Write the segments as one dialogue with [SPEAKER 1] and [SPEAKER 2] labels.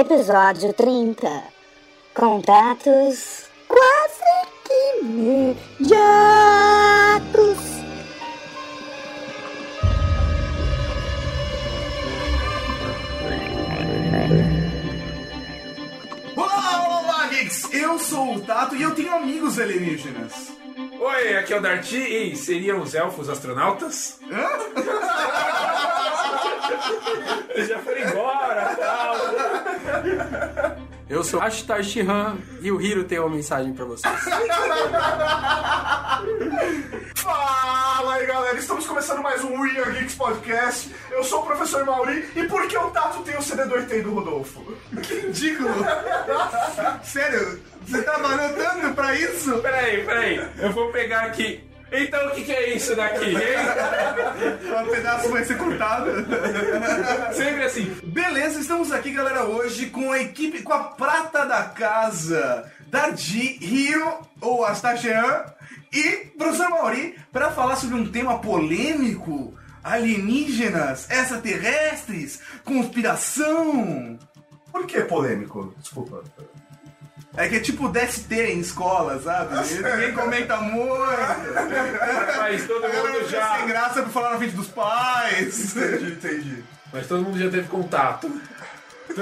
[SPEAKER 1] Episódio 30. Contatos quase que imediatos.
[SPEAKER 2] Olá, olá, olá, geeks! Eu sou o Tato e eu tenho amigos alienígenas.
[SPEAKER 3] Oi, aqui é o Darty e seriam os elfos astronautas? Eles já foram embora.
[SPEAKER 4] Eu sou Ashtar Shihan e o Hiro tem uma mensagem pra vocês.
[SPEAKER 2] Fala aí, galera! Estamos começando mais um We Are Geeks Podcast. Eu sou o professor Mauri e por que o Tato tem o CD do ET do Rodolfo?
[SPEAKER 5] Que ridículo! Sério, você trabalhou tanto pra isso?
[SPEAKER 3] Peraí, peraí, eu vou pegar aqui. Então o que, que é isso daqui, hein?
[SPEAKER 5] Um pedaço vai ser cortado.
[SPEAKER 3] Sempre assim.
[SPEAKER 2] Beleza, estamos aqui, galera, hoje com a equipe, com a prata da casa, Dardi, Hiro, ou Astachean, e professor Mauri, para falar sobre um tema polêmico, alienígenas, extraterrestres, conspiração. Por que polêmico? Desculpa. É que é tipo DST em escola, sabe? Ninguém comenta muito.
[SPEAKER 3] Mas todo mundo já.
[SPEAKER 2] sem graça pra falar na frente dos pais. Entendi, entendi.
[SPEAKER 3] Mas todo mundo já teve contato.
[SPEAKER 2] É,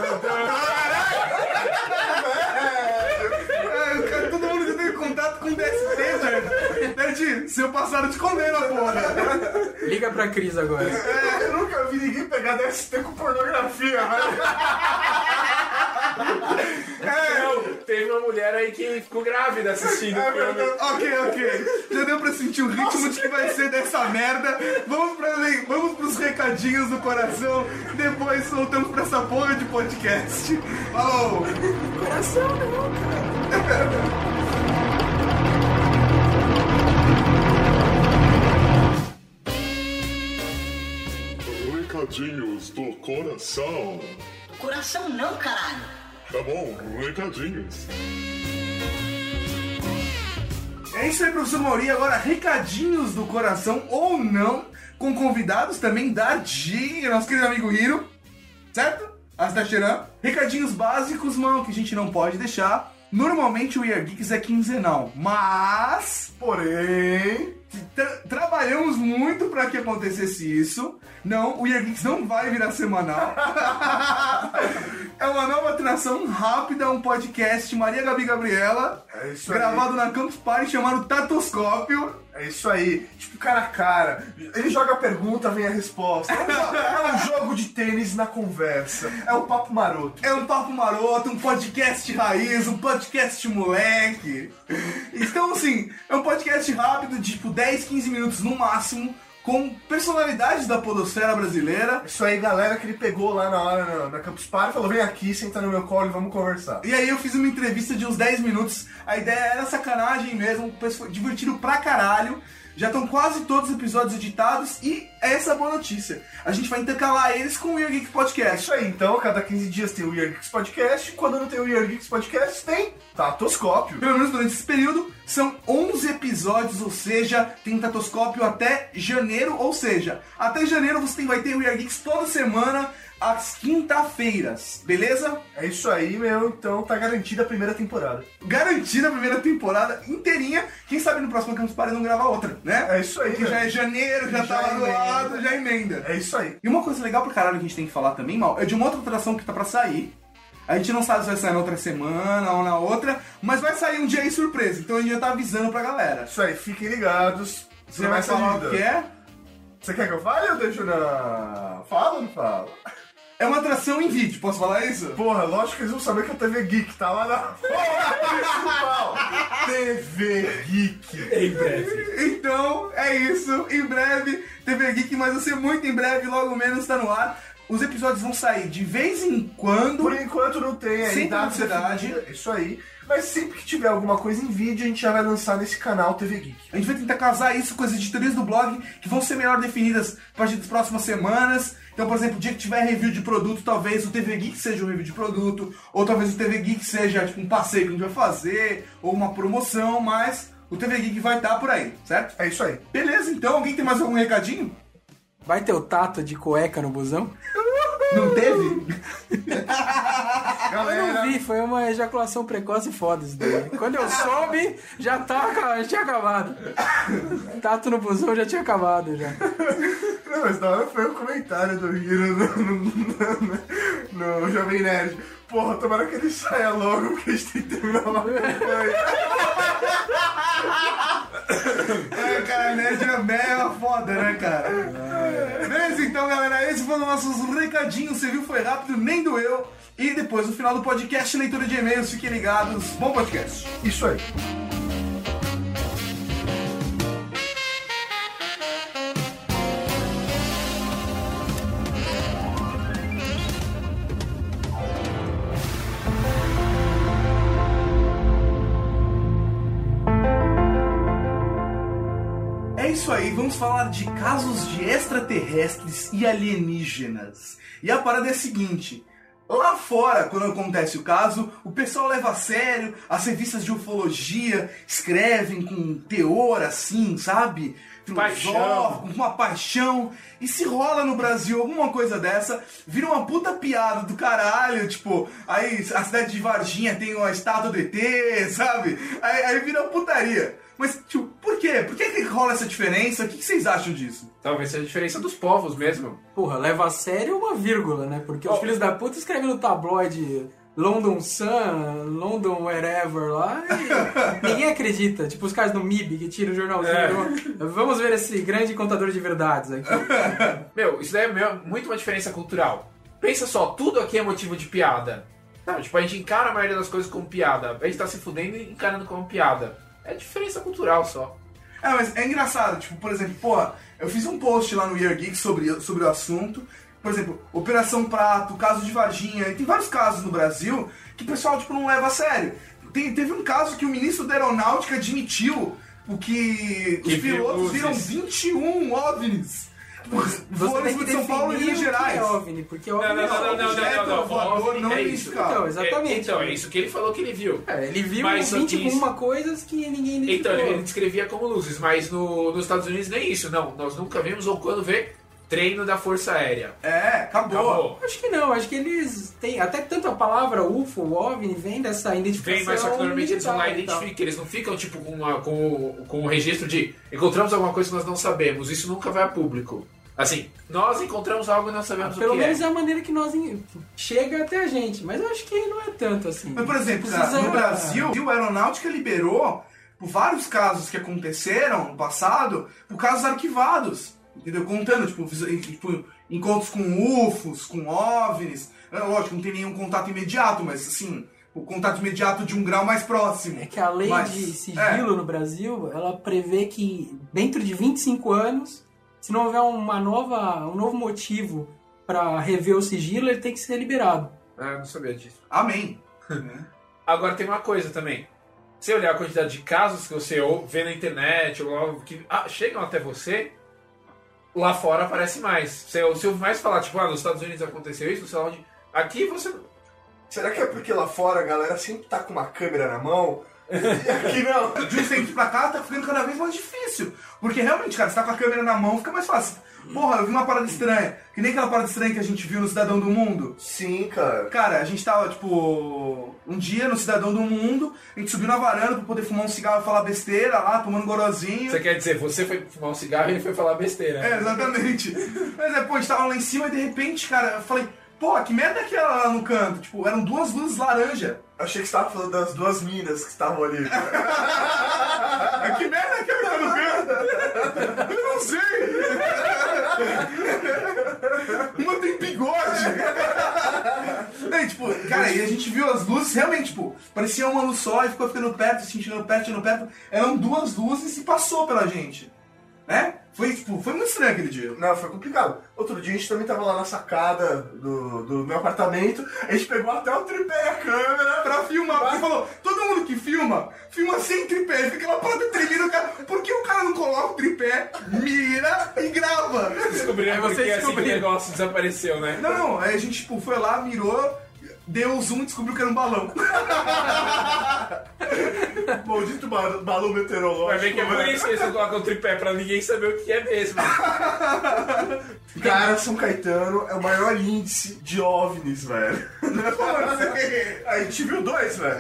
[SPEAKER 2] o cara- todo mundo já teve contato com DST, gente. Seu passado te condena, porra.
[SPEAKER 4] Liga pra Cris agora.
[SPEAKER 2] É, eu nunca vi ninguém pegar DST com pornografia, velho.
[SPEAKER 3] Não, teve uma mulher aí que ficou grávida assistindo
[SPEAKER 2] É verdade. Ok, ok. Já deu pra sentir o ritmo de que vai ser dessa merda. Vamos, pra, vamos pros recadinhos do coração. Depois soltamos pra essa porra de podcast. Falou!
[SPEAKER 6] Recadinhos do coração.
[SPEAKER 7] Coração não, caralho.
[SPEAKER 6] Tá bom, recadinhos.
[SPEAKER 2] É isso aí, professor Mauri. Agora, recadinhos do coração ou não, com convidados também da Di, nosso querido amigo Hiro, certo? Astacheran. Recadinhos básicos, mano, que a gente não pode deixar. Normalmente o We Are Geeks é quinzenal, mas, porém, tra- trabalhamos muito para que acontecesse isso. Não, o We Are Geeks não vai virar semanal. é uma nova atração rápida, um podcast Maria Gabi Gabriela,
[SPEAKER 5] É isso aí.
[SPEAKER 2] gravado na Campus Party chamado Tatoscópio.
[SPEAKER 5] É isso aí, tipo cara a cara. Ele joga a pergunta, vem a resposta. É um, é um jogo de tênis na conversa. É um papo maroto.
[SPEAKER 2] É um papo maroto, um podcast raiz, um podcast moleque. Então, assim, é um podcast rápido, tipo 10, 15 minutos no máximo, com personalidades da podosfera brasileira.
[SPEAKER 5] Isso aí, galera, que ele pegou lá na hora na, na Campus Party falou: vem aqui, senta no meu colo e vamos conversar.
[SPEAKER 2] E aí eu fiz uma entrevista de uns 10 minutos. A ideia era sacanagem mesmo, pessoal- divertido pra caralho. Já estão quase todos os episódios editados e essa é a boa notícia. A gente vai intercalar eles com o Weird Geek
[SPEAKER 5] É
[SPEAKER 2] Podcast.
[SPEAKER 5] isso aí, então, a cada 15 dias tem o Weird Geeks Podcast. Quando não tem o Weird Geeks Podcast, tem Tatoscópio.
[SPEAKER 2] Pelo menos durante esse período, são 11 episódios, ou seja, tem tatoscópio até janeiro, ou seja, até janeiro você vai ter o Weird Geeks toda semana, às quinta-feiras, beleza?
[SPEAKER 5] É isso aí, meu. Então tá garantida a primeira temporada.
[SPEAKER 2] Garantida a primeira temporada inteirinha. Quem sabe no próximo Campus Party não grava outra, né?
[SPEAKER 5] É isso aí,
[SPEAKER 2] Porque
[SPEAKER 5] velho.
[SPEAKER 2] já é janeiro, já,
[SPEAKER 5] Já
[SPEAKER 2] tá lá do lado, já emenda.
[SPEAKER 5] É isso aí.
[SPEAKER 2] E uma coisa legal pra caralho que a gente tem que falar também, mal, é de uma outra atração que tá pra sair. A gente não sabe se vai sair na outra semana ou na outra, mas vai sair um dia aí surpresa. Então a gente já tá avisando pra galera.
[SPEAKER 5] Isso aí, fiquem ligados.
[SPEAKER 2] Você vai falar o que é?
[SPEAKER 5] Você quer que eu fale ou deixo na. Fala ou não fala?
[SPEAKER 2] É uma atração em vídeo, posso falar isso?
[SPEAKER 5] Porra, lógico que eles vão saber que a TV Geek tá lá na principal. TV Geek.
[SPEAKER 3] Em breve.
[SPEAKER 2] Então, é isso. Em breve, TV Geek, mas vai ser muito em breve, logo menos tá no ar. Os episódios vão sair de vez em quando.
[SPEAKER 5] Por enquanto não tem aí
[SPEAKER 2] Sem
[SPEAKER 5] data Isso aí. Mas sempre que tiver alguma coisa em vídeo, a gente já vai lançar nesse canal TV Geek.
[SPEAKER 2] A gente vai tentar casar isso com as editorias do blog, que vão ser melhor definidas a partir das próximas semanas. Então, por exemplo, o dia que tiver review de produto, talvez o TV Geek seja um review de produto, ou talvez o TV Geek seja tipo um passeio que a gente vai fazer, ou uma promoção, mas o TV Geek vai estar por aí, certo?
[SPEAKER 5] É isso aí.
[SPEAKER 2] Beleza, então, alguém tem mais algum recadinho?
[SPEAKER 4] Vai ter o tato de cueca no busão?
[SPEAKER 2] Não teve?
[SPEAKER 4] Eu não vi, foi uma ejaculação precoce foda isso daí. Quando eu soube, já, tava, já tinha acabado. Tato no busão já tinha acabado já.
[SPEAKER 5] Não, mas da hora foi o comentário do Hiro no, no, no Jovem Nerd. Porra, tomara que ele saia logo, porque a gente tem que terminar uma campanha.
[SPEAKER 2] É, cara, nerd é é foda, né, cara? Beleza, então, galera, esses foram nossos recadinhos. Você viu, foi rápido, nem doeu. E depois, no final do podcast, leitura de e-mails. Fiquem ligados. Bom podcast.
[SPEAKER 5] Isso aí.
[SPEAKER 2] Isso aí, vamos falar de casos de extraterrestres e alienígenas. E a parada é a seguinte. Lá fora, quando acontece o caso, o pessoal leva a sério, as revistas de ufologia escrevem com teor assim, sabe?
[SPEAKER 3] Paixão.
[SPEAKER 2] Com uma paixão. E se rola no Brasil alguma coisa dessa, vira uma puta piada do caralho, tipo, aí a cidade de Varginha tem uma estátua do ET, sabe? Aí, aí vira putaria. Mas, tipo, por quê? Por que, que rola essa diferença? O que, que vocês acham disso?
[SPEAKER 3] Talvez seja a diferença dos povos mesmo.
[SPEAKER 4] Porra, leva a sério uma vírgula, né? Porque os filhos da puta escrevem no tabloide London Sun, London Wherever lá e ninguém acredita. Tipo os caras do MIB que tiram o jornalzinho.
[SPEAKER 3] É.
[SPEAKER 4] Vamos ver esse grande contador de verdades aqui.
[SPEAKER 3] Meu, isso daí é muito uma diferença cultural. Pensa só, tudo aqui é motivo de piada. Não, tipo, a gente encara a maioria das coisas como piada. A gente tá se fudendo e encarando como piada. É diferença cultural só.
[SPEAKER 2] É, mas é engraçado, tipo, por exemplo, pô, eu fiz um post lá no Year Geek sobre, sobre o assunto. Por exemplo, Operação Prato, caso de Varginha, e tem vários casos no Brasil que o pessoal, tipo, não leva a sério. Tem- teve um caso que o ministro da Aeronáutica admitiu o que,
[SPEAKER 3] Que
[SPEAKER 2] os pilotos viram 21 OVNIs.
[SPEAKER 4] Tem que
[SPEAKER 2] de São Paulo e Minas
[SPEAKER 4] o que
[SPEAKER 2] Gerais.
[SPEAKER 4] é OVNI, porque OVNI
[SPEAKER 3] Não, não,
[SPEAKER 4] é
[SPEAKER 3] não, não, não, não, não,
[SPEAKER 2] voador
[SPEAKER 3] OVNI
[SPEAKER 2] não
[SPEAKER 3] é isso.
[SPEAKER 4] Então, exatamente.
[SPEAKER 3] É, então, é isso que ele falou que ele viu.
[SPEAKER 4] É, ele viu
[SPEAKER 3] Mas
[SPEAKER 4] 20 com
[SPEAKER 3] isso-
[SPEAKER 4] uma coisas que ninguém
[SPEAKER 3] Então, ele descrevia como luzes, mas no- nos Estados Unidos nem isso, não. Nós nunca vimos ou quando vê treino da Força Aérea.
[SPEAKER 2] É, acabou.
[SPEAKER 3] Acabou.
[SPEAKER 4] Acho que não, acho que eles têm. Até tanto a palavra UFO, OVNI, vem dessa identificação.
[SPEAKER 3] Vem, mas só que normalmente eles vão lá e identificam. Eles não ficam tipo com, uma, com, com o registro de encontramos alguma coisa que nós não sabemos. Isso nunca vai a público. Assim, nós encontramos algo e não sabemos
[SPEAKER 4] Pelo
[SPEAKER 3] o que
[SPEAKER 4] menos
[SPEAKER 3] é.
[SPEAKER 4] é a maneira que nós chega até a gente, mas eu acho que não é tanto assim.
[SPEAKER 2] Mas, por exemplo,
[SPEAKER 4] Precisa-
[SPEAKER 2] no Brasil, a Aeronáutica liberou por vários casos que aconteceram no passado, por casos arquivados. Entendeu? Contando, tipo, tipo, encontros com UFOs, com OVNIs. É, Lógico, não tem nenhum contato imediato, mas assim, o contato imediato de um grau mais próximo.
[SPEAKER 4] É que a lei
[SPEAKER 2] Mas,
[SPEAKER 4] de sigilo no Brasil, ela prevê que dentro de 25 anos, se não houver uma nova, um novo motivo para rever o sigilo, ele tem que ser liberado.
[SPEAKER 3] Ah, não sabia disso.
[SPEAKER 2] Amém.
[SPEAKER 3] Agora tem uma coisa também. Se olhar a quantidade de casos que você ou- vê na internet, ou algo que ah, chegam até você, lá fora aparece mais. Você, você ouve mais falar, tipo, ah, nos Estados Unidos aconteceu isso, sei lá onde. Aqui você.
[SPEAKER 5] Será que é porque lá fora a galera sempre tá com uma câmera na mão? E aqui não.
[SPEAKER 2] De uns tempos pra cá tá ficando cada vez mais difícil. Porque realmente, cara, você tá com a câmera na mão, fica mais fácil. Porra, eu vi uma parada estranha. Que nem aquela parada estranha que a gente viu no Cidadão do Mundo.
[SPEAKER 5] Sim, cara.
[SPEAKER 2] Cara, a gente tava, tipo, um dia no Cidadão do Mundo, a gente subiu na varanda pra poder fumar um cigarro e falar besteira lá, tomando gorozinho.
[SPEAKER 3] Você quer dizer, você foi fumar um cigarro e ele foi falar besteira.
[SPEAKER 2] É, exatamente. Mas é, pô, a gente tava lá em cima e de repente, cara, eu falei, pô, que merda é aquela lá no canto? Tipo, eram duas luzes laranja.
[SPEAKER 5] Achei que você tava falando das duas minas que estavam ali.
[SPEAKER 2] Que merda aquela lá no canto? Eu não sei. Uma tem bigode. Daí, tipo, cara, e a gente viu as luzes, realmente, tipo, parecia uma luz só e ficou ficando perto, se chegando perto, chegando perto. Eram duas luzes e passou pela gente. Né? Foi, tipo, foi muito estranho aquele dia.
[SPEAKER 5] Não, foi complicado. Outro dia a gente também tava lá na sacada do, do meu apartamento, a gente pegou até o tripé e a câmera
[SPEAKER 2] Pra filmar, porque falou, todo mundo que filma, filma sem tripé, fica aquela parada tremida, o cara, por que o cara não coloca o tripé, mira e grava?
[SPEAKER 3] Descobriram porque assim que o
[SPEAKER 4] descobriu.
[SPEAKER 3] negócio desapareceu, né?
[SPEAKER 2] Não, não, aí a gente tipo, foi lá, mirou, deu zoom e descobriu que era um balão.
[SPEAKER 5] Maldito ba- balão meteorológico.
[SPEAKER 3] Vai ver que é por
[SPEAKER 5] né?
[SPEAKER 3] isso que eles não colocam tripé, pra ninguém saber o que é mesmo.
[SPEAKER 5] Cara, São Caetano é o maior índice de OVNIs, velho. A gente viu dois, velho.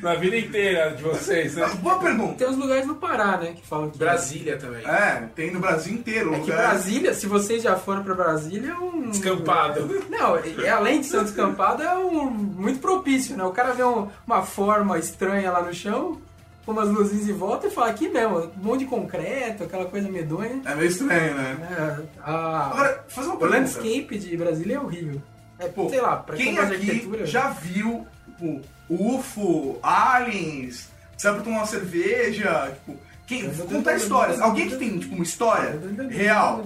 [SPEAKER 3] Na vida inteira de vocês, né?
[SPEAKER 2] Boa pergunta.
[SPEAKER 4] Tem uns lugares no Pará, né, que falam que...
[SPEAKER 3] Brasília também.
[SPEAKER 2] É, tem no Brasil inteiro.
[SPEAKER 4] É que
[SPEAKER 2] lugar-
[SPEAKER 4] Brasília, se vocês já foram pra Brasília, é um...
[SPEAKER 3] Descampado.
[SPEAKER 4] Não, é, além de ser um descampado, é um muito propício, né? O cara vê um- uma forma estranha lá no chão, com umas luzinhas em volta e fala aqui mesmo, um monte de concreto, aquela coisa medonha.
[SPEAKER 2] É meio estranho, né?
[SPEAKER 4] É, a-
[SPEAKER 2] Agora, fazer uma
[SPEAKER 4] o
[SPEAKER 2] pergunta.
[SPEAKER 4] landscape de Brasília é horrível. É,
[SPEAKER 2] Pô,
[SPEAKER 4] sei lá, pra quem
[SPEAKER 2] aqui já viu, tipo, UFO, aliens, sabe tomar uma cerveja, tipo, quem, contar histórias. Alguém que tem, tipo, uma história real.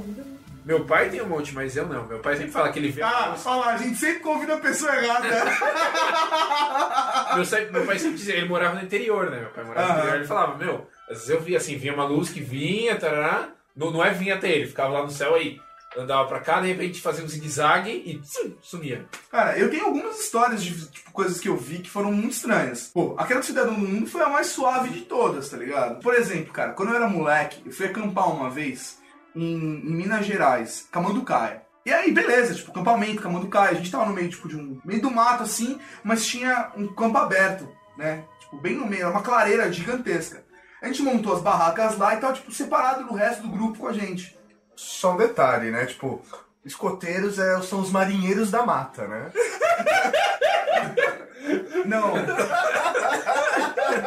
[SPEAKER 3] Meu pai tem um monte, mas eu não. Meu pai sempre fala que ele vê.
[SPEAKER 2] Ah, fala, a gente sempre convida a pessoa errada.
[SPEAKER 3] Meu, meu pai sempre dizia, ele morava no interior, né? Meu pai morava no interior, ele falava, meu, às vezes eu via assim, vinha uma luz que vinha, tarará, não, não é vinha até ele, ficava lá no céu aí, andava pra cá, de repente fazia um zigue-zague e sumia.
[SPEAKER 2] Cara, eu tenho algumas histórias de tipo, coisas que eu vi que foram muito estranhas. Pô, aquela do Cidadão do Mundo foi a mais suave de todas, tá ligado? Por exemplo, cara, quando eu era moleque, eu fui acampar uma vez em, em Minas Gerais, Camanducaia. E aí, beleza, tipo, acampamento, Camanducaia. A gente tava no meio, tipo, de um. meio do mato, assim, mas tinha um campo aberto, né? Tipo, bem no meio, era uma clareira gigantesca. A gente montou as barracas lá e tava, tipo, separado do resto do grupo com a gente.
[SPEAKER 5] Só um detalhe, né? Tipo, escoteiros é- são os marinheiros da mata, né?
[SPEAKER 2] Não.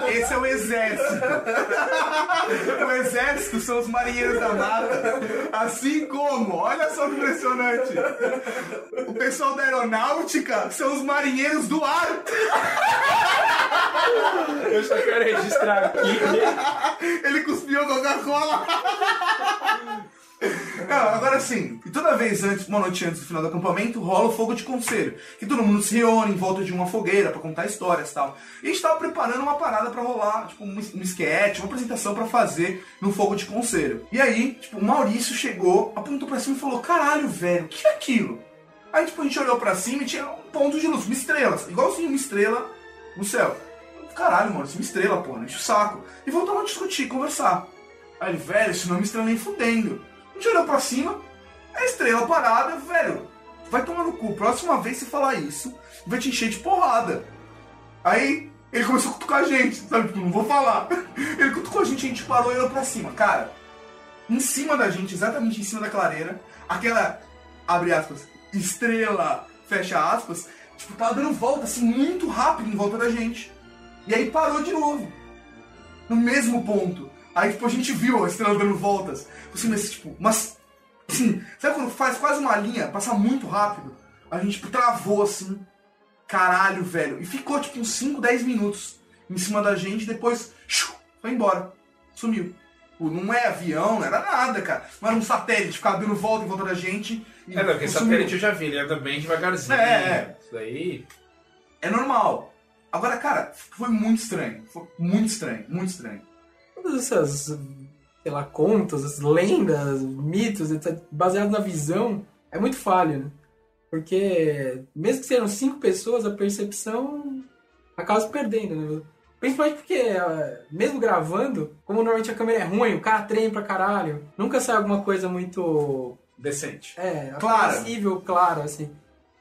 [SPEAKER 2] Esse é o exército. O exército são os marinheiros da mata. Assim como, olha só que impressionante. O pessoal da aeronáutica são os marinheiros do ar.
[SPEAKER 3] Eu só quero registrar aqui.
[SPEAKER 2] Ele cuspiu Coca-Cola. Não, agora sim, e toda vez antes, uma noite antes do final do acampamento, rola o fogo de conselho. Que todo mundo se reúne em volta de uma fogueira pra contar histórias e tal. E a gente tava preparando uma parada pra rolar, tipo, um, sketch, uma apresentação pra fazer no fogo de conselho. E aí, tipo, o Maurício chegou, apontou pra cima e falou: Caralho, velho, o que é aquilo? Aí, tipo, a gente olhou pra cima e tinha um ponto de luz, uma estrela, igualzinho uma estrela no céu. Caralho, Maurício, uma estrela, pô, enche o saco. E voltamos a discutir, conversar. Aí ele, velho, isso não é uma estrela nem fudendo. A gente olhou pra cima, a estrela parada, velho, vai tomar no cu. Próxima vez você falar isso, vai te encher de porrada. Aí ele começou a cutucar a gente, sabe? Tipo, não vou falar. Ele cutucou a gente, a gente parou e olhou pra cima. Cara, em cima da gente, exatamente em cima da clareira, aquela, abre aspas, estrela, fecha aspas, tipo, tava dando volta assim muito rápido em volta da gente. E aí parou de novo. No mesmo ponto. Aí, tipo, a gente viu a estrela dando voltas. Assim, mas, tipo, mas. Assim, sabe quando faz quase uma linha, passa muito rápido? A gente, tipo, travou assim. Caralho, velho. E ficou, tipo, uns 5, 10 minutos em cima da gente. Depois, shoo, foi embora. Sumiu. Pô, Não é avião, não era nada, cara. Não era um satélite, ficava dando volta em volta da gente. E
[SPEAKER 3] É, não, porque
[SPEAKER 2] sumiu.
[SPEAKER 3] satélite eu já vi, ele anda bem devagarzinho.
[SPEAKER 2] É, é.
[SPEAKER 3] Isso daí.
[SPEAKER 2] É normal. Agora, cara, foi muito estranho. Foi muito estranho, muito estranho.
[SPEAKER 4] Todas essas, sei lá, contos, as lendas, mitos, etc., baseado na visão, é muito falho, né? Porque, mesmo que sejam cinco pessoas, a percepção acaba se perdendo, né? Principalmente porque, ah, mesmo gravando, como normalmente a câmera é ruim, o cara treme pra caralho, nunca sai alguma coisa muito,
[SPEAKER 3] Decente.
[SPEAKER 4] é,
[SPEAKER 2] Clara.
[SPEAKER 4] apreciável, claro, assim.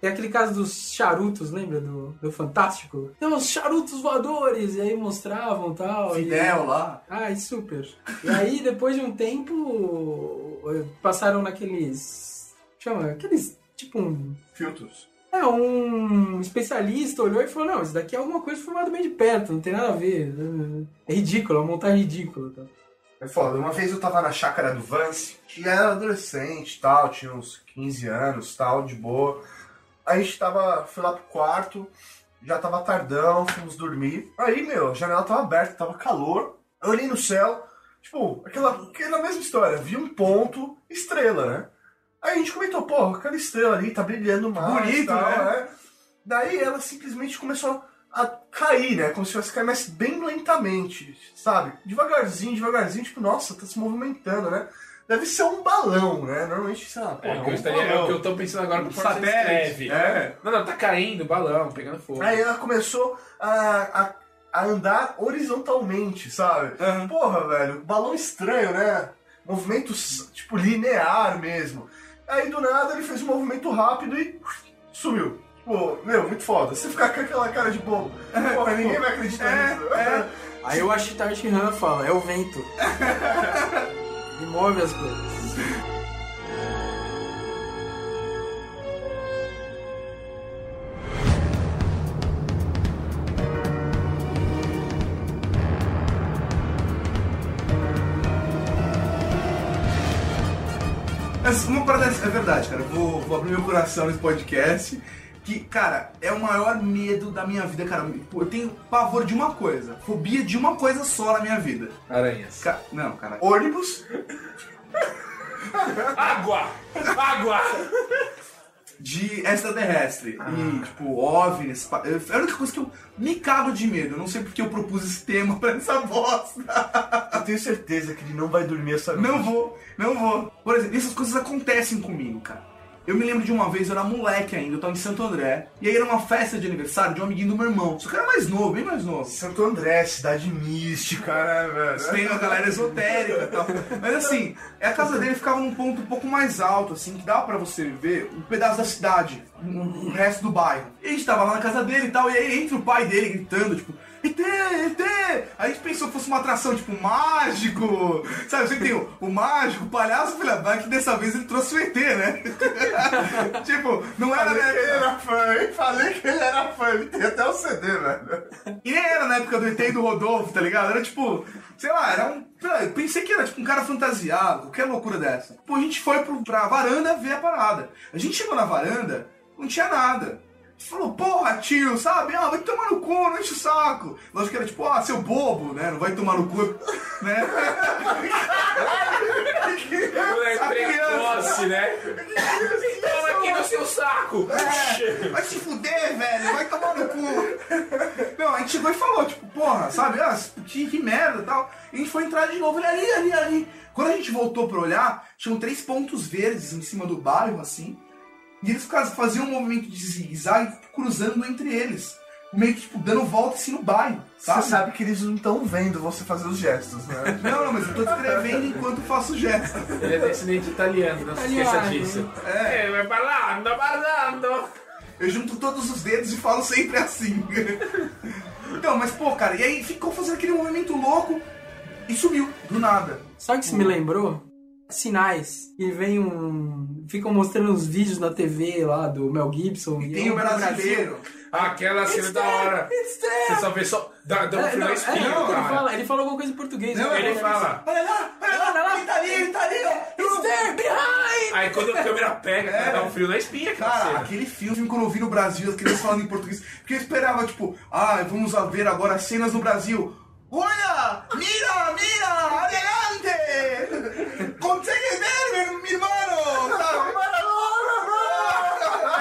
[SPEAKER 4] Tem aquele caso dos charutos, lembra do, do Fantástico? Tem os charutos voadores, e aí mostravam e tal. e-
[SPEAKER 2] Fidel lá.
[SPEAKER 4] ah, super. E aí, depois de um tempo, passaram naqueles. Chama? Aqueles. Tipo um.
[SPEAKER 5] Filtros.
[SPEAKER 4] É, um especialista olhou e falou: Não, isso daqui é alguma coisa filmada bem de perto, não tem nada a ver. É ridículo, é uma montagem ridícula. Tá?
[SPEAKER 5] É foda. Uma vez eu tava na chácara do Vance, que era adolescente e tal, tinha uns 15 anos tal, de boa. A gente tava, fui lá pro quarto, já tava tardão, fomos dormir. Aí, meu, a janela tava aberta, tava calor. Eu olhei no céu, tipo, aquela, aquela mesma história, vi um ponto, estrela, né? Aí a gente comentou, pô, aquela estrela ali tá brilhando mais
[SPEAKER 2] Bonito,
[SPEAKER 5] tal,
[SPEAKER 2] né?
[SPEAKER 5] Daí ela simplesmente começou a cair, né? Como se fosse cair, mas bem lentamente, sabe? Devagarzinho, devagarzinho, tipo, nossa, tá se movimentando, né? Deve ser um balão, né? Normalmente, sei lá,
[SPEAKER 3] É,
[SPEAKER 5] porra,
[SPEAKER 3] o que eu
[SPEAKER 5] um
[SPEAKER 3] estaria- é o que eu tô pensando agora
[SPEAKER 2] Um
[SPEAKER 3] que
[SPEAKER 2] satélite, é.
[SPEAKER 3] Não, não, tá caindo, balão, pegando fogo.
[SPEAKER 5] Aí ela começou a, a, a andar horizontalmente, sabe?
[SPEAKER 2] Aham.
[SPEAKER 5] Porra, velho, balão estranho, né? Movimento, tipo, linear mesmo. Aí, do nada, ele fez um movimento rápido e sumiu. Pô, meu, muito foda. Você ficar com aquela cara de bobo. Porra, ninguém vai acreditar
[SPEAKER 2] É,
[SPEAKER 5] nisso.
[SPEAKER 2] é.
[SPEAKER 4] Aí o Ashitashi Han fala, é o vento. Move as coisas.
[SPEAKER 2] Mas uma parada é verdade, cara. Vou, vou abrir meu coração nesse podcast. Que, cara, é o maior medo da minha vida, cara. Eu tenho pavor de uma coisa. Fobia de uma coisa só na minha vida.
[SPEAKER 3] Aranhas.
[SPEAKER 2] Ca- Não, cara.
[SPEAKER 5] Ônibus,
[SPEAKER 3] Água! Água!
[SPEAKER 2] De extraterrestre. E, tipo, OVNIs. É a única coisa que eu me cago de medo. Eu não sei porque eu propus esse tema pra essa bosta.
[SPEAKER 5] eu tenho certeza que ele não vai dormir essa noite.
[SPEAKER 2] Não vou, não vou. Por exemplo, essas coisas acontecem comigo, cara. Eu me lembro de uma vez, eu era moleque ainda, eu tava em Santo André. E aí era uma festa de aniversário de um amiguinho do meu irmão. Só que era mais novo, bem mais novo.
[SPEAKER 5] Santo André, cidade mística, né, velho?
[SPEAKER 2] Tem uma galera esotérica e tal. Mas assim, a casa dele ficava num ponto um pouco mais alto, assim, que dava pra você ver um pedaço da cidade, o resto do bairro. E a gente tava lá na casa dele e tal, e aí entra o pai dele gritando, tipo, ET, ET! A gente pensou que fosse uma atração, tipo, mágico! Sabe, você tem o, o mágico, o palhaço, filha, vai que dessa vez ele trouxe o ET, né? tipo, não era
[SPEAKER 5] Falei
[SPEAKER 2] na
[SPEAKER 5] que ele era fã, hein? Falei que ele era fã. Ele tem até o CD, velho.
[SPEAKER 2] E nem era na época do ET e do Rodolfo, tá ligado? Era tipo, sei lá, era um. Eu pensei que era tipo um cara fantasiado, qualquer loucura dessa. Pô, a gente foi pro, pra varanda ver a parada. A gente chegou na varanda, não tinha nada. Falou, porra, tio, sabe? Ah, vai tomar no cu, não enche o saco. Lógico que era tipo, ah, seu bobo, né? Não vai tomar no cu, né?
[SPEAKER 3] Moleque
[SPEAKER 2] A
[SPEAKER 3] precoce, né? Toma aqui no seu saco!
[SPEAKER 2] É, vai se fuder, velho, vai tomar no cu. Não, a gente chegou e falou, tipo, porra, sabe, ah, que, que merda e tal. E a gente foi entrar de novo, ele ali, ali, ali. Quando a gente voltou pra olhar, tinham três pontos verdes em cima do bairro, assim. E eles faziam um movimento de zigue-zague cruzando entre eles. Meio que, tipo, dando volta assim no bairro, sabe?
[SPEAKER 5] Você sabe que eles não estão vendo você fazer os gestos, né?
[SPEAKER 2] Não, não, mas eu tô descrevendo enquanto faço gesto.
[SPEAKER 3] Ele é descendente italiano, não se esqueça
[SPEAKER 4] Italiano.
[SPEAKER 3] disso.
[SPEAKER 2] É.
[SPEAKER 3] É, vai parlando, parlando.
[SPEAKER 2] Eu junto todos os dedos e falo sempre assim. Então, mas pô, cara, e aí ficou fazendo aquele movimento louco e sumiu, do nada.
[SPEAKER 4] Sabe o que isso me lembrou? Sinais. E vem um. Ficam mostrando uns vídeos na TV lá do Mel Gibson.
[SPEAKER 2] E tem o brasileiro.
[SPEAKER 3] Aquela cena da hora. Você só vê só. Dá, dá um
[SPEAKER 4] É,
[SPEAKER 3] frio na
[SPEAKER 4] é,
[SPEAKER 3] espinha,
[SPEAKER 4] ele, fala, ele fala alguma coisa em português.
[SPEAKER 2] Não,
[SPEAKER 4] né?
[SPEAKER 3] Ele fala.
[SPEAKER 2] Olha lá, olha lá,
[SPEAKER 4] Olha lá.
[SPEAKER 2] ele tá ali, ele tá ali.
[SPEAKER 4] It's there, behind!
[SPEAKER 3] Aí quando a câmera pega,
[SPEAKER 2] É.
[SPEAKER 3] dá um frio na espinha,
[SPEAKER 2] Cara,
[SPEAKER 3] cena.
[SPEAKER 2] aquele filme, quando eu vi no Brasil, as crianças falando em português, porque eu esperava, tipo, ah, vamos ver agora as cenas no Brasil. Olha! Mira, mira! Adelante! Consegue ver, meu mi hermano! Sabe?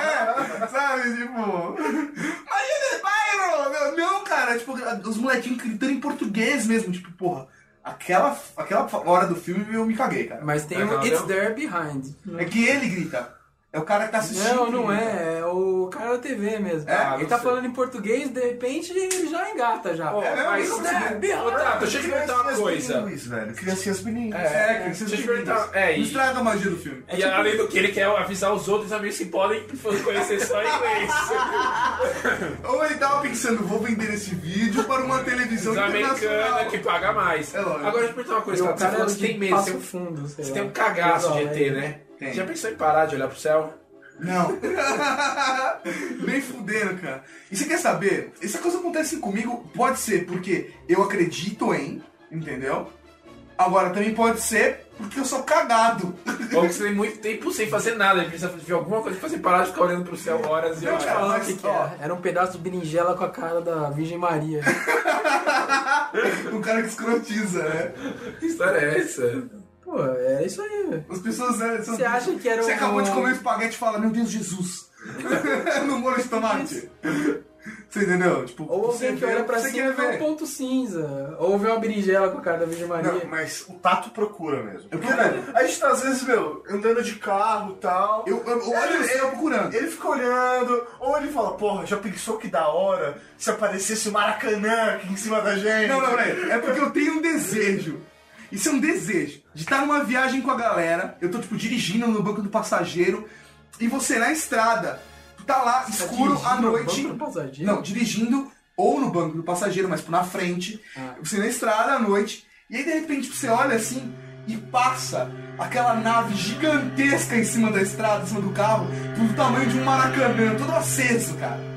[SPEAKER 2] É, sabe, tipo... Del Bairro! Meu, Não, cara, tipo, os molequinhos gritando em português mesmo, tipo, porra... Aquela, aquela hora do filme eu me caguei, cara.
[SPEAKER 4] Mas tem o It's
[SPEAKER 3] não.
[SPEAKER 4] There Behind.
[SPEAKER 2] É que ele grita. É o cara que tá assistindo.
[SPEAKER 4] Não, não é. É o cara da TV mesmo.
[SPEAKER 2] É?
[SPEAKER 4] ele
[SPEAKER 3] não
[SPEAKER 4] tá
[SPEAKER 3] sei.
[SPEAKER 4] falando em português, de repente ele já engata já.
[SPEAKER 3] Ó,
[SPEAKER 2] É,
[SPEAKER 3] mas.
[SPEAKER 2] eu
[SPEAKER 4] It's there, behind!
[SPEAKER 3] Ô, Tato, deixa eu te perguntar uma coisa.
[SPEAKER 5] Bilíngues, velho. Criancinhas bilíngues.
[SPEAKER 2] É,
[SPEAKER 3] te
[SPEAKER 2] bilíngues.
[SPEAKER 3] perguntar. É,
[SPEAKER 2] Não
[SPEAKER 3] e,
[SPEAKER 2] estraga a magia do filme.
[SPEAKER 3] e além do que ele quer avisar os outros amigos que podem conhecer só inglês.
[SPEAKER 2] Ou ele tava pensando, vou vender esse vídeo para uma televisão
[SPEAKER 3] americanos que paga mais.
[SPEAKER 2] É lógico.
[SPEAKER 3] Agora deixa eu te perguntar uma coisa,
[SPEAKER 4] o
[SPEAKER 3] Tato. Você
[SPEAKER 4] cara de
[SPEAKER 3] você tem medo. Você, tem um cagaço de ET, né?
[SPEAKER 2] Tem.
[SPEAKER 3] Já pensou em parar de olhar pro céu?
[SPEAKER 2] Não. Nem fudendo, cara. E você quer saber? Essa coisa acontece comigo, pode ser porque eu acredito em, entendeu? Agora também pode ser porque eu sou cagado.
[SPEAKER 3] Ou que você tem muito tempo sem fazer nada, ele precisa de alguma coisa pra você parar de ficar olhando pro céu horas e
[SPEAKER 2] Não,
[SPEAKER 3] horas.
[SPEAKER 2] cara,
[SPEAKER 4] Fala o
[SPEAKER 2] mas,
[SPEAKER 4] que que
[SPEAKER 2] ó.
[SPEAKER 4] era. Era um pedaço de berinjela com a cara da Virgem Maria.
[SPEAKER 2] um cara que escrotiza, né?
[SPEAKER 3] Que história é essa?
[SPEAKER 4] Pô, é isso aí, velho.
[SPEAKER 2] As pessoas. são-
[SPEAKER 4] Você acha que era
[SPEAKER 2] Você
[SPEAKER 4] um-
[SPEAKER 2] acabou de comer espaguete e fala, meu Deus, Jesus. no molho de tomate. Você entendeu? Tipo,
[SPEAKER 4] Ou
[SPEAKER 2] você
[SPEAKER 4] alguém que olha pra
[SPEAKER 2] você
[SPEAKER 4] cima e
[SPEAKER 2] quer
[SPEAKER 4] vê um ponto cinza. Ou vê uma berinjela com a cara da Virgem Maria.
[SPEAKER 5] Não, mas o tato procura mesmo. Porque, né, a gente tá, às vezes, meu, andando de carro e tal.
[SPEAKER 2] Eu, eu, eu olho
[SPEAKER 5] Ele-
[SPEAKER 2] eu procurando.
[SPEAKER 5] Ele fica olhando, ou ele fala, porra, já pensou que da hora se aparecesse o Maracanã aqui em cima da gente?
[SPEAKER 2] Não, não, peraí. É porque eu tenho um desejo. Isso é um desejo. De estar numa viagem com a galera. Eu tô, tipo, dirigindo no banco do passageiro. E você na estrada. Tu tá lá, escuro,
[SPEAKER 4] dirigindo
[SPEAKER 2] à
[SPEAKER 4] no
[SPEAKER 2] noite.
[SPEAKER 4] banco do?
[SPEAKER 2] Não, dirigindo ou no banco do passageiro, mas tipo, na frente.
[SPEAKER 4] Ah.
[SPEAKER 2] Você na estrada à noite. E aí, de repente, tipo, você olha assim e passa aquela nave gigantesca em cima da estrada, em cima do carro, do tamanho de um maracanã, todo aceso, cara.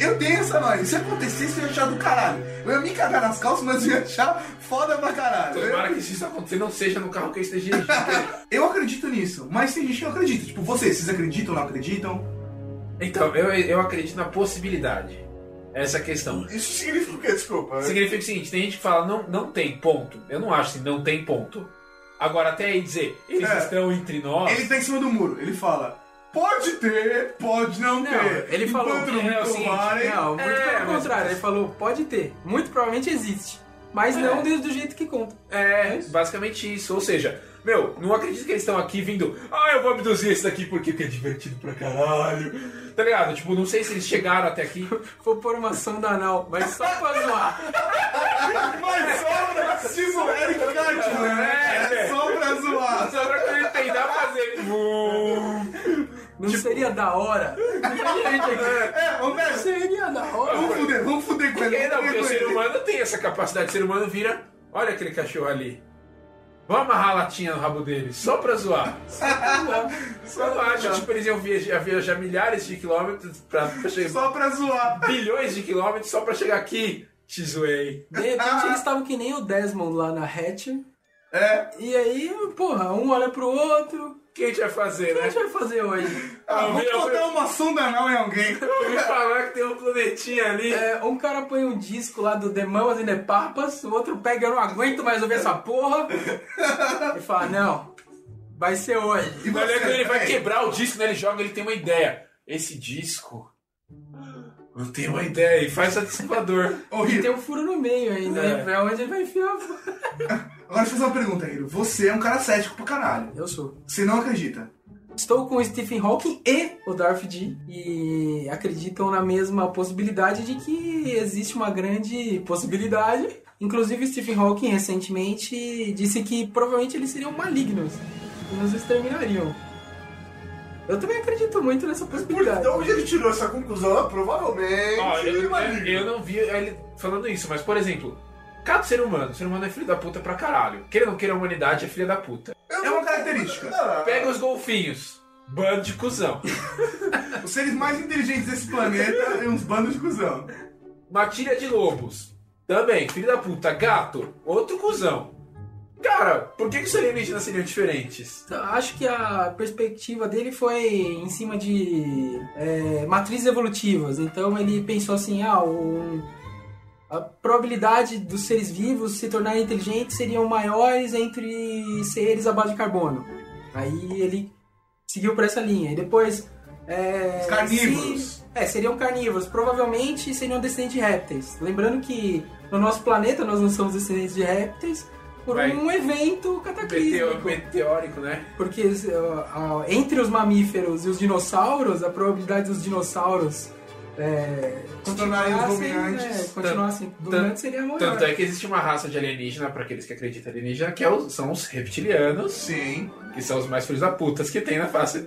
[SPEAKER 2] Eu tenho essa noia. Se acontecesse, eu ia achar do caralho. Eu ia me cagar nas calças, mas eu ia achar foda pra caralho.
[SPEAKER 3] Tomara que se isso acontecer não seja no carro que eu esteja dirigindo.
[SPEAKER 2] Eu acredito nisso, mas tem gente que não acredita. Tipo, vocês, vocês acreditam ou não acreditam?
[SPEAKER 3] Então, eu, eu acredito na possibilidade. Essa é a questão.
[SPEAKER 5] Isso significa o quê? Desculpa.
[SPEAKER 3] Significa o seguinte, tem gente que fala, não, não tem ponto. Eu não acho assim, não tem ponto. Agora, até aí dizer, eles
[SPEAKER 2] É.
[SPEAKER 3] estão entre nós...
[SPEAKER 2] Ele tá em cima do muro, ele fala: pode ter, pode não,
[SPEAKER 4] Não,
[SPEAKER 2] ter.
[SPEAKER 4] ele falou
[SPEAKER 2] Enquanto não
[SPEAKER 3] é o seguinte,
[SPEAKER 4] Não, muito
[SPEAKER 3] É,
[SPEAKER 4] pelo
[SPEAKER 3] mas-
[SPEAKER 4] contrário. Ele falou, pode ter. Muito provavelmente existe. Mas não do, jeito que conta.
[SPEAKER 3] É, basicamente isso. Ou seja, meu, não acredito que eles estão aqui vindo. Ah, eu vou abduzir esse daqui porque, porque é divertido pra caralho. Tá ligado? Tipo, não sei se eles chegaram até aqui.
[SPEAKER 4] Vou pôr uma sonda anal, mas só pra zoar.
[SPEAKER 2] Mas só pra tipo Eric Cartman, né?
[SPEAKER 3] É,
[SPEAKER 2] É só pra zoar.
[SPEAKER 3] Só pra quando ele tentar fazer.
[SPEAKER 4] Não seria da hora? Aqui.
[SPEAKER 2] É, vamos ver.
[SPEAKER 4] Seria da hora.
[SPEAKER 2] Vamos fuder, vamos fuder com ele.
[SPEAKER 3] não? Porque o ser humano tem essa capacidade. O ser humano vira. Olha aquele cachorro ali. Vamos amarrar a latinha no rabo dele, só pra zoar. Só eu acho, tipo, eles iam viajar, viajar milhares de quilômetros pra, pra chegar.
[SPEAKER 2] Só pra zoar.
[SPEAKER 3] Bilhões de quilômetros só pra chegar aqui. Te zoei.
[SPEAKER 4] De repente eles estavam que nem o Desmond lá na Hatch.
[SPEAKER 2] É.
[SPEAKER 4] E aí, porra, um olha pro outro.
[SPEAKER 3] O que a gente vai fazer,
[SPEAKER 4] O que a
[SPEAKER 3] né?
[SPEAKER 4] gente vai fazer hoje?
[SPEAKER 2] Ah, vamos
[SPEAKER 3] vi-
[SPEAKER 2] botar uma sonda anal em alguém.
[SPEAKER 3] Eu ouvi falar que tem um planetinha ali.
[SPEAKER 4] É, um cara põe um disco lá do The Mamas and the Papas, o outro pega, eu não aguento mais ouvir essa porra. E fala, não, vai ser hoje.
[SPEAKER 2] E
[SPEAKER 3] Mas
[SPEAKER 2] você,
[SPEAKER 3] é ele vai quebrar o disco, né? Ele joga, ele tem uma ideia. Esse disco. Eu tenho uma ideia. E faz satisfador.
[SPEAKER 4] E tem um furo no meio ainda,
[SPEAKER 3] É.
[SPEAKER 4] né? Pra onde ele vai enfiar?
[SPEAKER 2] agora deixa eu fazer uma pergunta, Hiro. Você é um cara cético pra caralho.
[SPEAKER 4] Eu sou.
[SPEAKER 2] Você não acredita.
[SPEAKER 4] Estou com o Stephen Hawking e o Darth D e acreditam na mesma possibilidade de que existe uma grande possibilidade. Inclusive, o Stephen Hawking recentemente disse que provavelmente eles seriam malignos e nos exterminariam. Eu também acredito muito nessa possibilidade.
[SPEAKER 5] De onde ele tirou essa conclusão? Provavelmente.
[SPEAKER 3] Ó, eu,
[SPEAKER 5] ele
[SPEAKER 3] eu,
[SPEAKER 5] maligno.
[SPEAKER 3] eu não vi ele falando isso, mas, por exemplo, cada ser humano, o ser humano é filho da puta pra caralho. Queira ou não queira, a humanidade é filha da puta.
[SPEAKER 2] É uma característica.
[SPEAKER 5] Ah,
[SPEAKER 3] Pega os golfinhos. Bando de cuzão.
[SPEAKER 2] Os seres mais inteligentes desse planeta e uns bandos de cuzão.
[SPEAKER 3] Matilha de lobos. Também, filho da puta. Gato. Outro cuzão. Cara, por que, que os alienígenas seriam diferentes?
[SPEAKER 4] Então, Acho que a perspectiva dele foi em cima de é, matrizes evolutivas. Então ele pensou assim, ah, o- a probabilidade dos seres vivos se tornarem inteligentes seriam maiores entre seres à base de carbono. Aí ele seguiu por essa linha. E depois... é,
[SPEAKER 2] Os carnívoros.
[SPEAKER 4] se- é, seriam carnívoros. Provavelmente seriam descendentes de répteis. Lembrando que no nosso planeta nós não somos descendentes de répteis por
[SPEAKER 3] Vai.
[SPEAKER 4] um evento cataclísmico.
[SPEAKER 3] Meteórico, né?
[SPEAKER 4] Porque uh, uh, entre os mamíferos e os dinossauros, a probabilidade dos dinossauros é,
[SPEAKER 2] Se tornarem os
[SPEAKER 4] continuassem,
[SPEAKER 2] dominantes.
[SPEAKER 4] é, continuassem dominantes seria maior.
[SPEAKER 3] Tanto é que existe uma raça de alienígena, pra aqueles que acreditam em alienígena, que é os- são os reptilianos,
[SPEAKER 2] Sim.
[SPEAKER 3] que são os mais filhos da putas que tem na face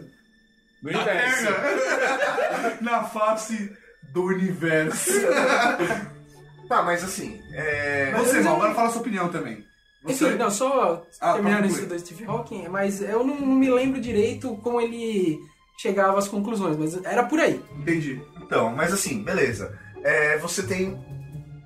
[SPEAKER 3] do universo.
[SPEAKER 2] Na face do universo.
[SPEAKER 5] Tá, mas assim, é.
[SPEAKER 2] Você,
[SPEAKER 4] eu-
[SPEAKER 2] mal, agora fala a sua opinião também. Você...
[SPEAKER 4] Enfim, não, só
[SPEAKER 2] Ah,
[SPEAKER 4] terminando
[SPEAKER 2] tá,
[SPEAKER 4] isso
[SPEAKER 2] conclui.
[SPEAKER 4] do Stephen Hawking, mas eu não, não me lembro direito como ele chegava às conclusões, mas era por aí.
[SPEAKER 2] Entendi.
[SPEAKER 5] Então, mas assim, beleza. É, você tem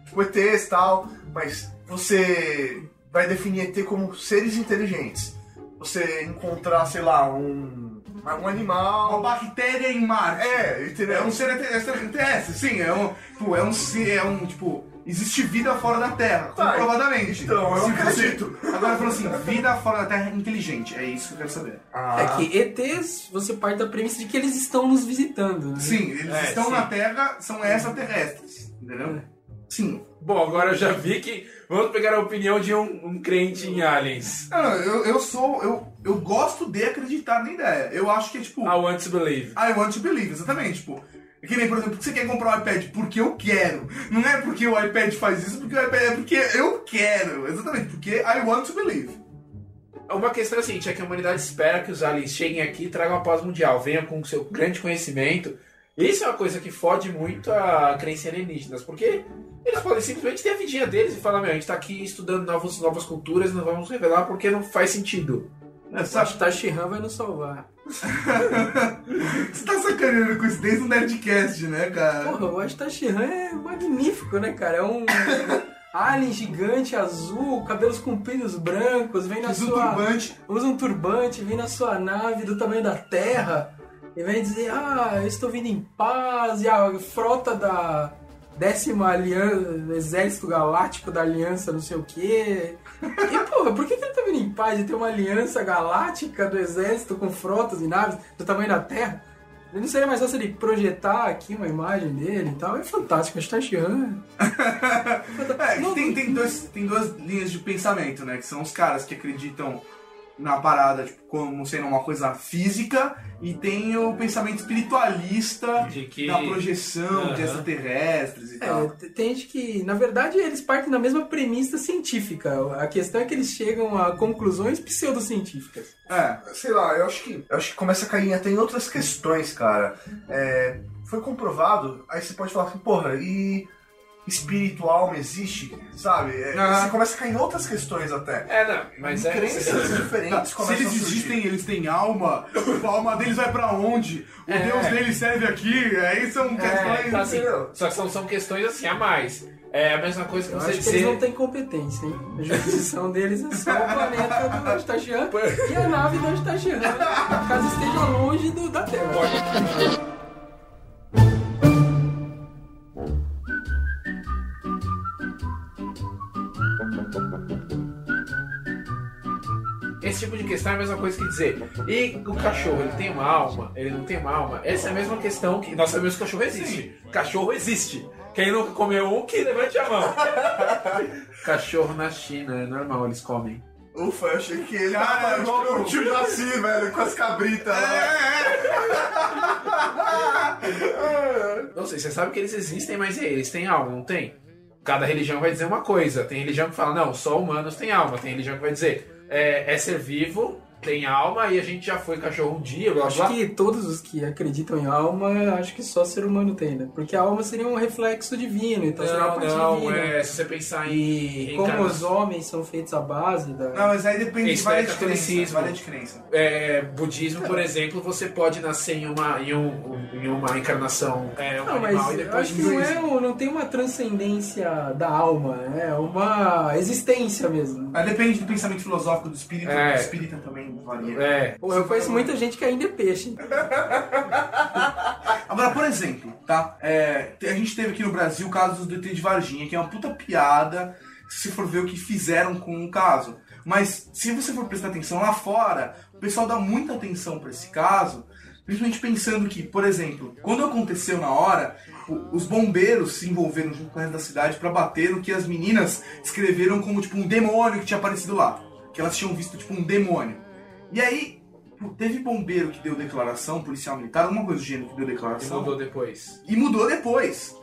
[SPEAKER 5] tipo, ETs e tal, mas você vai definir ET como seres inteligentes. Você encontrar, sei lá, um um animal.
[SPEAKER 2] Uma bactéria em Marte.
[SPEAKER 5] É, entendeu?
[SPEAKER 2] É um ser extraterrestre, sim, é um, tipo, é um, é um, tipo, existe vida fora da Terra,
[SPEAKER 5] Tá,
[SPEAKER 2] comprovadamente.
[SPEAKER 5] então, eu
[SPEAKER 2] Se
[SPEAKER 5] acredito.
[SPEAKER 2] Agora falando assim, vida fora da Terra inteligente, é isso que eu quero saber.
[SPEAKER 5] Ah,
[SPEAKER 4] É que ETs, você parte da premissa de que eles estão nos visitando. Né?
[SPEAKER 2] Sim, eles
[SPEAKER 3] É,
[SPEAKER 2] estão
[SPEAKER 3] sim.
[SPEAKER 2] na Terra, são extraterrestres, entendeu? Sim.
[SPEAKER 3] Bom, agora eu já vi que vamos pegar a opinião de um, um crente em aliens.
[SPEAKER 2] Não, eu, eu sou, eu, eu gosto de acreditar na ideia. Eu acho que é tipo,
[SPEAKER 3] I want to believe.
[SPEAKER 2] I want to believe, exatamente, tipo... É que nem, por exemplo, você quer comprar um iPad porque eu quero. Não é porque o iPad faz isso, porque o iPad é porque eu quero. Exatamente, porque I want to believe.
[SPEAKER 3] Uma questão é a seguinte, é que a humanidade espera que os aliens cheguem aqui e tragam a paz mundial, venham com o seu grande conhecimento. Isso é uma coisa que fode muito a crença alienígenas, porque eles podem simplesmente ter a vidinha deles e falar, meu, a gente tá aqui estudando novos, novas culturas, não vamos revelar porque não faz sentido.
[SPEAKER 2] É,
[SPEAKER 4] Acho que Tashihan vai nos salvar.
[SPEAKER 2] Você tá sacaneando com isso desde o Nerdcast, né, cara?
[SPEAKER 4] Porra, o Tashihan é magnífico, né, cara? É um alien gigante azul, cabelos compridos brancos, vem na
[SPEAKER 2] um
[SPEAKER 4] sua...
[SPEAKER 2] turbante.
[SPEAKER 4] usa um turbante, vem na sua nave do tamanho da Terra e vem dizer, ah, eu estou vindo em paz, e a frota da décima aliança, exército galáctico da aliança, não sei o quê. E, porra, por que, que ele tá vindo em paz de ter uma aliança galáctica do exército com frotas e naves do tamanho da Terra? Não seria mais fácil ele projetar aqui uma imagem dele e tal? É fantástico, está chegando.
[SPEAKER 2] É, que tem, tem, dois, tem duas linhas de pensamento, né? Que são os caras que acreditam na parada, tipo, como sendo uma coisa física, e tem o pensamento espiritualista
[SPEAKER 3] De que-
[SPEAKER 2] da projeção de
[SPEAKER 3] Aham.
[SPEAKER 2] extraterrestres e
[SPEAKER 4] É,
[SPEAKER 2] tal.
[SPEAKER 4] tem gente que, na verdade, eles partem da mesma premissa científica. A questão é que eles chegam a conclusões pseudocientíficas.
[SPEAKER 2] É.
[SPEAKER 5] sei lá, eu acho que eu acho que começa a cair até em outras questões, cara. É, foi comprovado, aí você pode falar assim, porra, e espírito, alma existe, sabe? É,
[SPEAKER 2] Ah.
[SPEAKER 5] Você começa a cair em outras questões até.
[SPEAKER 3] É, não, mas é...
[SPEAKER 5] Crenças
[SPEAKER 2] Tá,
[SPEAKER 5] diferentes
[SPEAKER 2] se
[SPEAKER 5] começam
[SPEAKER 2] eles existem, eles têm alma, a alma deles vai pra onde? O
[SPEAKER 3] É.
[SPEAKER 2] Deus deles serve aqui? Aí são questões.
[SPEAKER 3] tá assim, só que são, são questões assim a mais. É a mesma coisa que
[SPEAKER 4] Eu
[SPEAKER 3] você
[SPEAKER 4] acho que eles
[SPEAKER 3] dizer...
[SPEAKER 4] não têm competência, hein? A jurisdição deles é só o planeta do Astachian e a nave do Astachian. Caso esteja longe do, da Terra.
[SPEAKER 3] Esse tipo de questão é a mesma coisa que dizer, e o cachorro, ele tem uma alma? Ele não tem uma alma? Essa é a mesma questão que nós sabemos que o cachorro existe. Cachorro existe. Quem nunca comeu um, que levante a mão. cachorro na China, é normal, eles comem.
[SPEAKER 5] Ufa, eu achei que ele
[SPEAKER 2] Cara,
[SPEAKER 5] tava
[SPEAKER 2] igual
[SPEAKER 5] tipo,
[SPEAKER 2] o-
[SPEAKER 5] tio Jaci, velho, com as cabritas lá.
[SPEAKER 3] Não sei, você sabe que eles existem, mas eles têm alma, não tem? Cada religião vai dizer uma coisa. Tem religião que fala, não, só humanos têm alma. Tem religião que vai dizer, é, é ser vivo, tem alma, e a gente já foi cachorro um dia, blá
[SPEAKER 4] Acho
[SPEAKER 3] blá.
[SPEAKER 4] que todos os que acreditam em alma, acho que só ser humano tem, né? Porque a alma seria um reflexo divino, então seria uma
[SPEAKER 3] Não,
[SPEAKER 4] parte
[SPEAKER 3] não,
[SPEAKER 4] divina.
[SPEAKER 3] é, se você pensar em
[SPEAKER 4] E como
[SPEAKER 3] reencarnação-
[SPEAKER 4] os homens são feitos à base da.
[SPEAKER 2] Não, mas aí depende de
[SPEAKER 3] é
[SPEAKER 2] várias de crença.
[SPEAKER 3] catolicismo.
[SPEAKER 2] Várias de crença.
[SPEAKER 3] é, budismo, por exemplo, você pode nascer em uma, em um, em uma encarnação é, um
[SPEAKER 4] Não, mas
[SPEAKER 3] animal e
[SPEAKER 4] eu
[SPEAKER 3] depois
[SPEAKER 4] acho que não, é, não tem uma transcendência da alma, é uma existência mesmo.
[SPEAKER 2] Mas depende do pensamento filosófico do espírito.
[SPEAKER 3] É.
[SPEAKER 2] O espírita também varia.
[SPEAKER 3] É,
[SPEAKER 4] Pô, eu conheço muita gente que ainda é peixe.
[SPEAKER 2] Agora, por exemplo, tá? É, a gente teve aqui no Brasil casos do ET de Varginha, que é uma puta piada, se você for ver o que fizeram com o caso. Mas se você for prestar atenção lá fora, o pessoal dá muita atenção pra esse caso, principalmente pensando que, por exemplo, quando aconteceu na hora, o- os bombeiros se envolveram junto com o resto da cidade pra bater no que as meninas descreveram como tipo um demônio que tinha aparecido lá, que elas tinham visto tipo um demônio. E aí, teve bombeiro que deu declaração, policial militar, alguma coisa do gênero que deu
[SPEAKER 3] e
[SPEAKER 2] declaração.
[SPEAKER 3] mudou depois.
[SPEAKER 2] E mudou depois.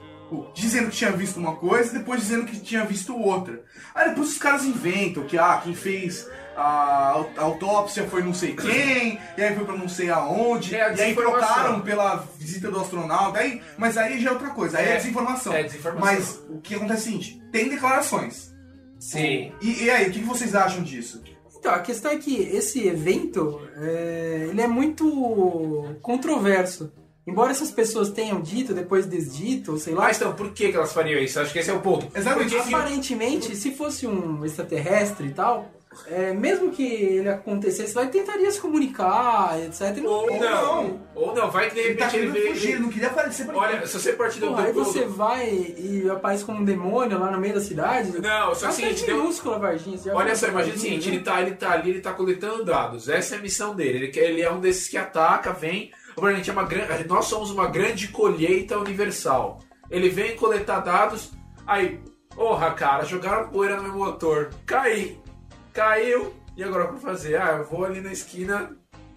[SPEAKER 2] Dizendo que tinha visto uma coisa e depois dizendo que tinha visto outra. Aí depois os caras inventam que ah, quem fez a, au- a autópsia foi não sei quem, e aí foi pra não sei aonde,
[SPEAKER 3] É
[SPEAKER 2] e aí trocaram pela visita do astronauta, aí, mas aí já é outra coisa, aí é,
[SPEAKER 3] É,
[SPEAKER 2] desinformação.
[SPEAKER 3] é desinformação.
[SPEAKER 2] Mas o que acontece é o seguinte, tem declarações.
[SPEAKER 3] Sim.
[SPEAKER 2] E, e aí, o que vocês acham disso?
[SPEAKER 4] Então, a questão é que esse evento, é, ele é muito controverso. Embora essas pessoas tenham dito, depois desdito, sei lá,
[SPEAKER 3] Mas então, por que, que elas fariam isso? Acho que esse é o ponto.
[SPEAKER 2] Exatamente.
[SPEAKER 3] Por que que-
[SPEAKER 4] aparentemente, se fosse um extraterrestre e tal, é, mesmo que ele acontecesse lá, ele tentaria se comunicar, etc.
[SPEAKER 3] Ou não. Ou não, vai que de
[SPEAKER 2] Ele tá
[SPEAKER 3] repente ele
[SPEAKER 2] querendo
[SPEAKER 3] vê.
[SPEAKER 2] fugir, ele não queria aparecer pra
[SPEAKER 3] Olha, se você partir do.
[SPEAKER 4] Aí
[SPEAKER 3] do-
[SPEAKER 4] você vai e aparece como um demônio lá no meio da cidade.
[SPEAKER 3] Não, só
[SPEAKER 4] é
[SPEAKER 3] deu-
[SPEAKER 4] minúscula, Varginha.
[SPEAKER 3] Olha só,
[SPEAKER 4] essa
[SPEAKER 3] imagina o seguinte,
[SPEAKER 4] né?
[SPEAKER 3] ele tá, ele tá ali, ele tá coletando dados. Essa é a missão dele. Ele, ele é um desses que ataca, vem. Gente é uma grande. Nós somos uma grande colheita universal. Ele vem coletar dados, aí, porra, cara, jogaram poeira no meu motor. Caí. Caiu. E agora o que fazer? Ah, eu vou ali na esquina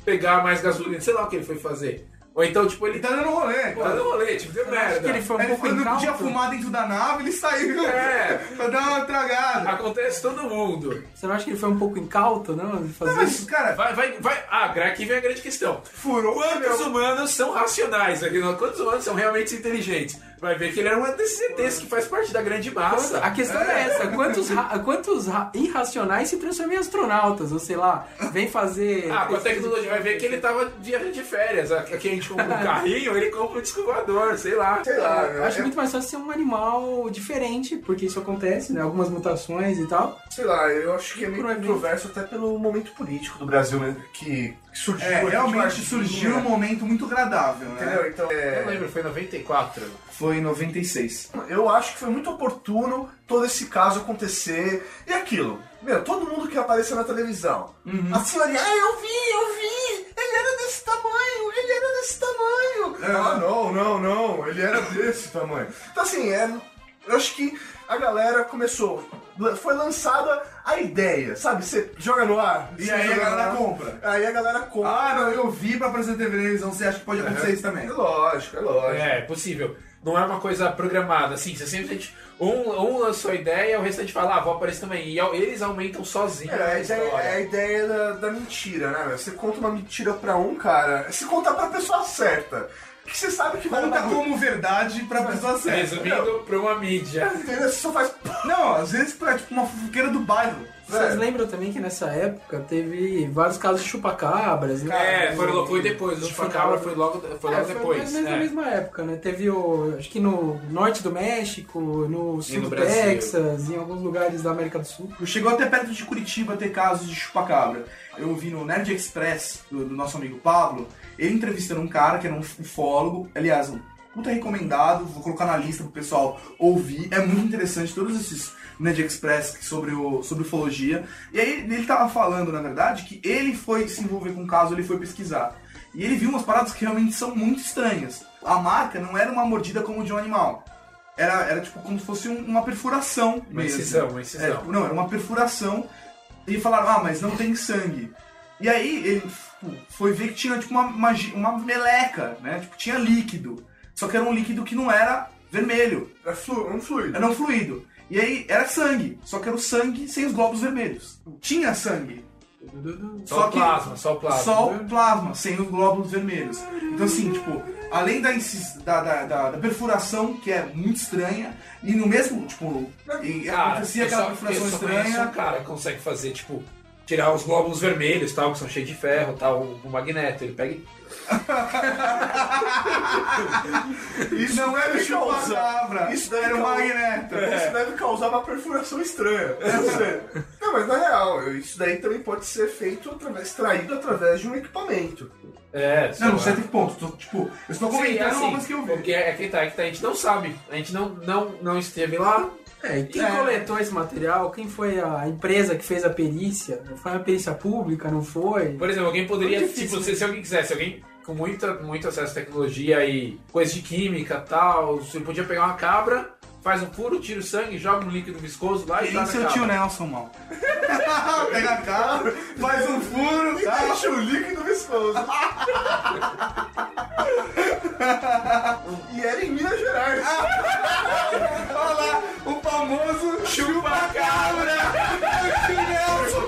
[SPEAKER 3] pegar mais gasolina. Sei lá o que ele foi fazer. Ou então, tipo, ele
[SPEAKER 2] Ele tá dando rolê.
[SPEAKER 3] Pô, deu rolê, tipo, deu
[SPEAKER 4] Acho
[SPEAKER 3] merda.
[SPEAKER 4] que ele foi um pouco
[SPEAKER 2] quando não podia
[SPEAKER 4] incauto.
[SPEAKER 2] fumar dentro da nave, ele saiu
[SPEAKER 3] É.
[SPEAKER 2] pra dar uma tragada.
[SPEAKER 3] Acontece todo mundo.
[SPEAKER 4] Você não acha que ele foi um pouco incauto, não? Fazer
[SPEAKER 2] Não, mas,
[SPEAKER 4] isso?
[SPEAKER 2] cara,
[SPEAKER 3] Vai, vai, vai. Ah, aqui vem a grande questão.
[SPEAKER 2] furou
[SPEAKER 3] Quantos
[SPEAKER 2] pneu.
[SPEAKER 3] humanos são racionais? Aqui? Quantos humanos são realmente inteligentes? Vai ver que ele era um desses ETs que faz parte da grande massa.
[SPEAKER 4] A questão é essa, quantos, ra- quantos ra- irracionais se transformam em astronautas, ou sei lá, vem fazer...
[SPEAKER 3] Ah, com a tecnologia, vai ver que ele tava viajando de férias. Aqui a gente compra um carrinho, ele compra um descovador, sei lá.
[SPEAKER 5] Sei lá,
[SPEAKER 4] Eu acho
[SPEAKER 5] eu-
[SPEAKER 4] muito mais fácil ser um animal diferente, porque isso acontece, né? Algumas mutações e tal.
[SPEAKER 5] Sei lá, eu acho que é meio controverso até pelo momento político do Brasil, né? Que surgiu.
[SPEAKER 2] É, realmente surgiu num momento muito agradável, né?
[SPEAKER 5] Entendeu? Então, é,
[SPEAKER 3] Eu lembro, foi em 94.
[SPEAKER 2] Foi em 96.
[SPEAKER 5] eu acho que foi muito oportuno todo esse caso acontecer. E aquilo, meu, todo mundo que apareceu na televisão.
[SPEAKER 2] Uhum.
[SPEAKER 5] A senhorinha, ah, eu vi, eu vi! Ele era desse tamanho, ele era desse tamanho!
[SPEAKER 2] É.
[SPEAKER 5] Ah, não, não, não, ele era desse tamanho. Então, assim, é, eu acho que a galera começou. Foi lançada a ideia, sabe? Você joga no ar.
[SPEAKER 2] E aí a galera compra.
[SPEAKER 5] Aí a galera compra.
[SPEAKER 2] Ah, não, eu vi pra aparecer na televisão, você acha que pode acontecer isso também?
[SPEAKER 5] É lógico, é lógico.
[SPEAKER 3] É, é possível. Não é uma coisa programada, assim, você simplesmente. Um, um lançou a ideia, o restante fala, ah, vou aparecer também. E eles aumentam sozinhos
[SPEAKER 5] É, a ideia,
[SPEAKER 3] história.
[SPEAKER 5] é a ideia da, da mentira, né? Você conta uma mentira pra um cara, se contar pra pessoa certa, que você sabe que vai
[SPEAKER 2] Conta como verdade pra pessoa certa.
[SPEAKER 3] Resumindo pra uma mídia.
[SPEAKER 5] Você só faz.
[SPEAKER 2] Não, às vezes fofoqueira do bairro.
[SPEAKER 4] Vocês
[SPEAKER 5] É.
[SPEAKER 4] lembram também que nessa época teve vários casos de chupacabras, né?
[SPEAKER 3] É, foi, foi depois. O Chupacabra foi logo, foi
[SPEAKER 4] É,
[SPEAKER 3] logo
[SPEAKER 4] foi
[SPEAKER 3] depois.
[SPEAKER 4] mais ou menos na
[SPEAKER 3] é.
[SPEAKER 4] mesma época, né? Teve o. Acho que no norte do México, no sul
[SPEAKER 3] no
[SPEAKER 4] do
[SPEAKER 3] Brasil.
[SPEAKER 4] Texas, em alguns lugares da América do Sul.
[SPEAKER 2] Chegou até perto de Curitiba ter casos de chupacabra. Eu vi no Nerd Express, do, do nosso amigo Pablo, ele entrevistando um cara que era um ufólogo. Aliás, um puta recomendado, vou colocar na lista pro pessoal ouvir. É muito interessante todos esses Nerd Express sobre, o, sobre ufologia. E aí ele tava falando, na verdade, que ele foi se envolver com o caso, ele foi pesquisar. E ele viu umas paradas que realmente são muito estranhas. A marca não era uma mordida como de um animal. Era, era tipo como se fosse um- uma perfuração
[SPEAKER 3] Uma
[SPEAKER 2] mesmo.
[SPEAKER 3] incisão, uma
[SPEAKER 2] É,
[SPEAKER 3] incisão.
[SPEAKER 2] tipo, não, era uma perfuração. E falaram, ah, mas não tem sangue. E aí ele tipo, foi ver que tinha tipo uma, uma, uma meleca, né? Tipo, tinha líquido. Só que era um líquido que não era vermelho,
[SPEAKER 5] É flu, um fluido.
[SPEAKER 2] era um fluido. E aí era sangue, só que era o sangue sem os glóbulos vermelhos. Tinha sangue,
[SPEAKER 3] Só,
[SPEAKER 2] só
[SPEAKER 3] o plasma, só o plasma.
[SPEAKER 2] só o plasma, sem os glóbulos vermelhos. Então, assim, tipo, além da, da, da, da- perfuração, que é muito estranha, e no mesmo, tipo,
[SPEAKER 3] Cara,
[SPEAKER 2] acontecia aquela
[SPEAKER 3] só-
[SPEAKER 2] perfuração estranha.
[SPEAKER 3] um cara consegue fazer, tipo, tirar os glóbulos vermelhos, tal, que são cheios de ferro, tal, o magneto. Ele pega e...
[SPEAKER 2] Isso não era o chupacabra,
[SPEAKER 5] Isso deve
[SPEAKER 2] era o magneto.
[SPEAKER 5] Isso deve causar uma perfuração estranha. Sei. Não, mas na real, isso daí também pode ser feito através, extraído através de um equipamento.
[SPEAKER 3] É, sei
[SPEAKER 2] Não,
[SPEAKER 3] lá.
[SPEAKER 2] não certo ponto. Tô, tipo, eu estou
[SPEAKER 3] Sim,
[SPEAKER 2] comentando
[SPEAKER 3] assim,
[SPEAKER 2] uma coisa que eu vi.
[SPEAKER 3] Porque é que tá, é que tá, a gente não sabe. A gente não, não, não esteve lá.
[SPEAKER 4] É, e quem
[SPEAKER 2] É.
[SPEAKER 4] coletou esse material? Quem foi a empresa que fez a perícia? Foi uma perícia pública, não foi?
[SPEAKER 3] Por exemplo, alguém poderia,
[SPEAKER 4] difícil,
[SPEAKER 3] tipo, se, se alguém quisesse, alguém com muita, muito acesso à tecnologia e coisa de química tal, você podia pegar uma cabra, faz um furo, tira o sangue, joga um líquido viscoso lá e
[SPEAKER 2] e seu
[SPEAKER 3] a
[SPEAKER 2] tio
[SPEAKER 3] cabra.
[SPEAKER 2] Nelson, mal. Pega a cara, faz um furo, tá?
[SPEAKER 5] deixa o líquido viscoso. e era em Minas Gerais.
[SPEAKER 2] Olha lá, o famoso chupa-cabra. Tio Nelson.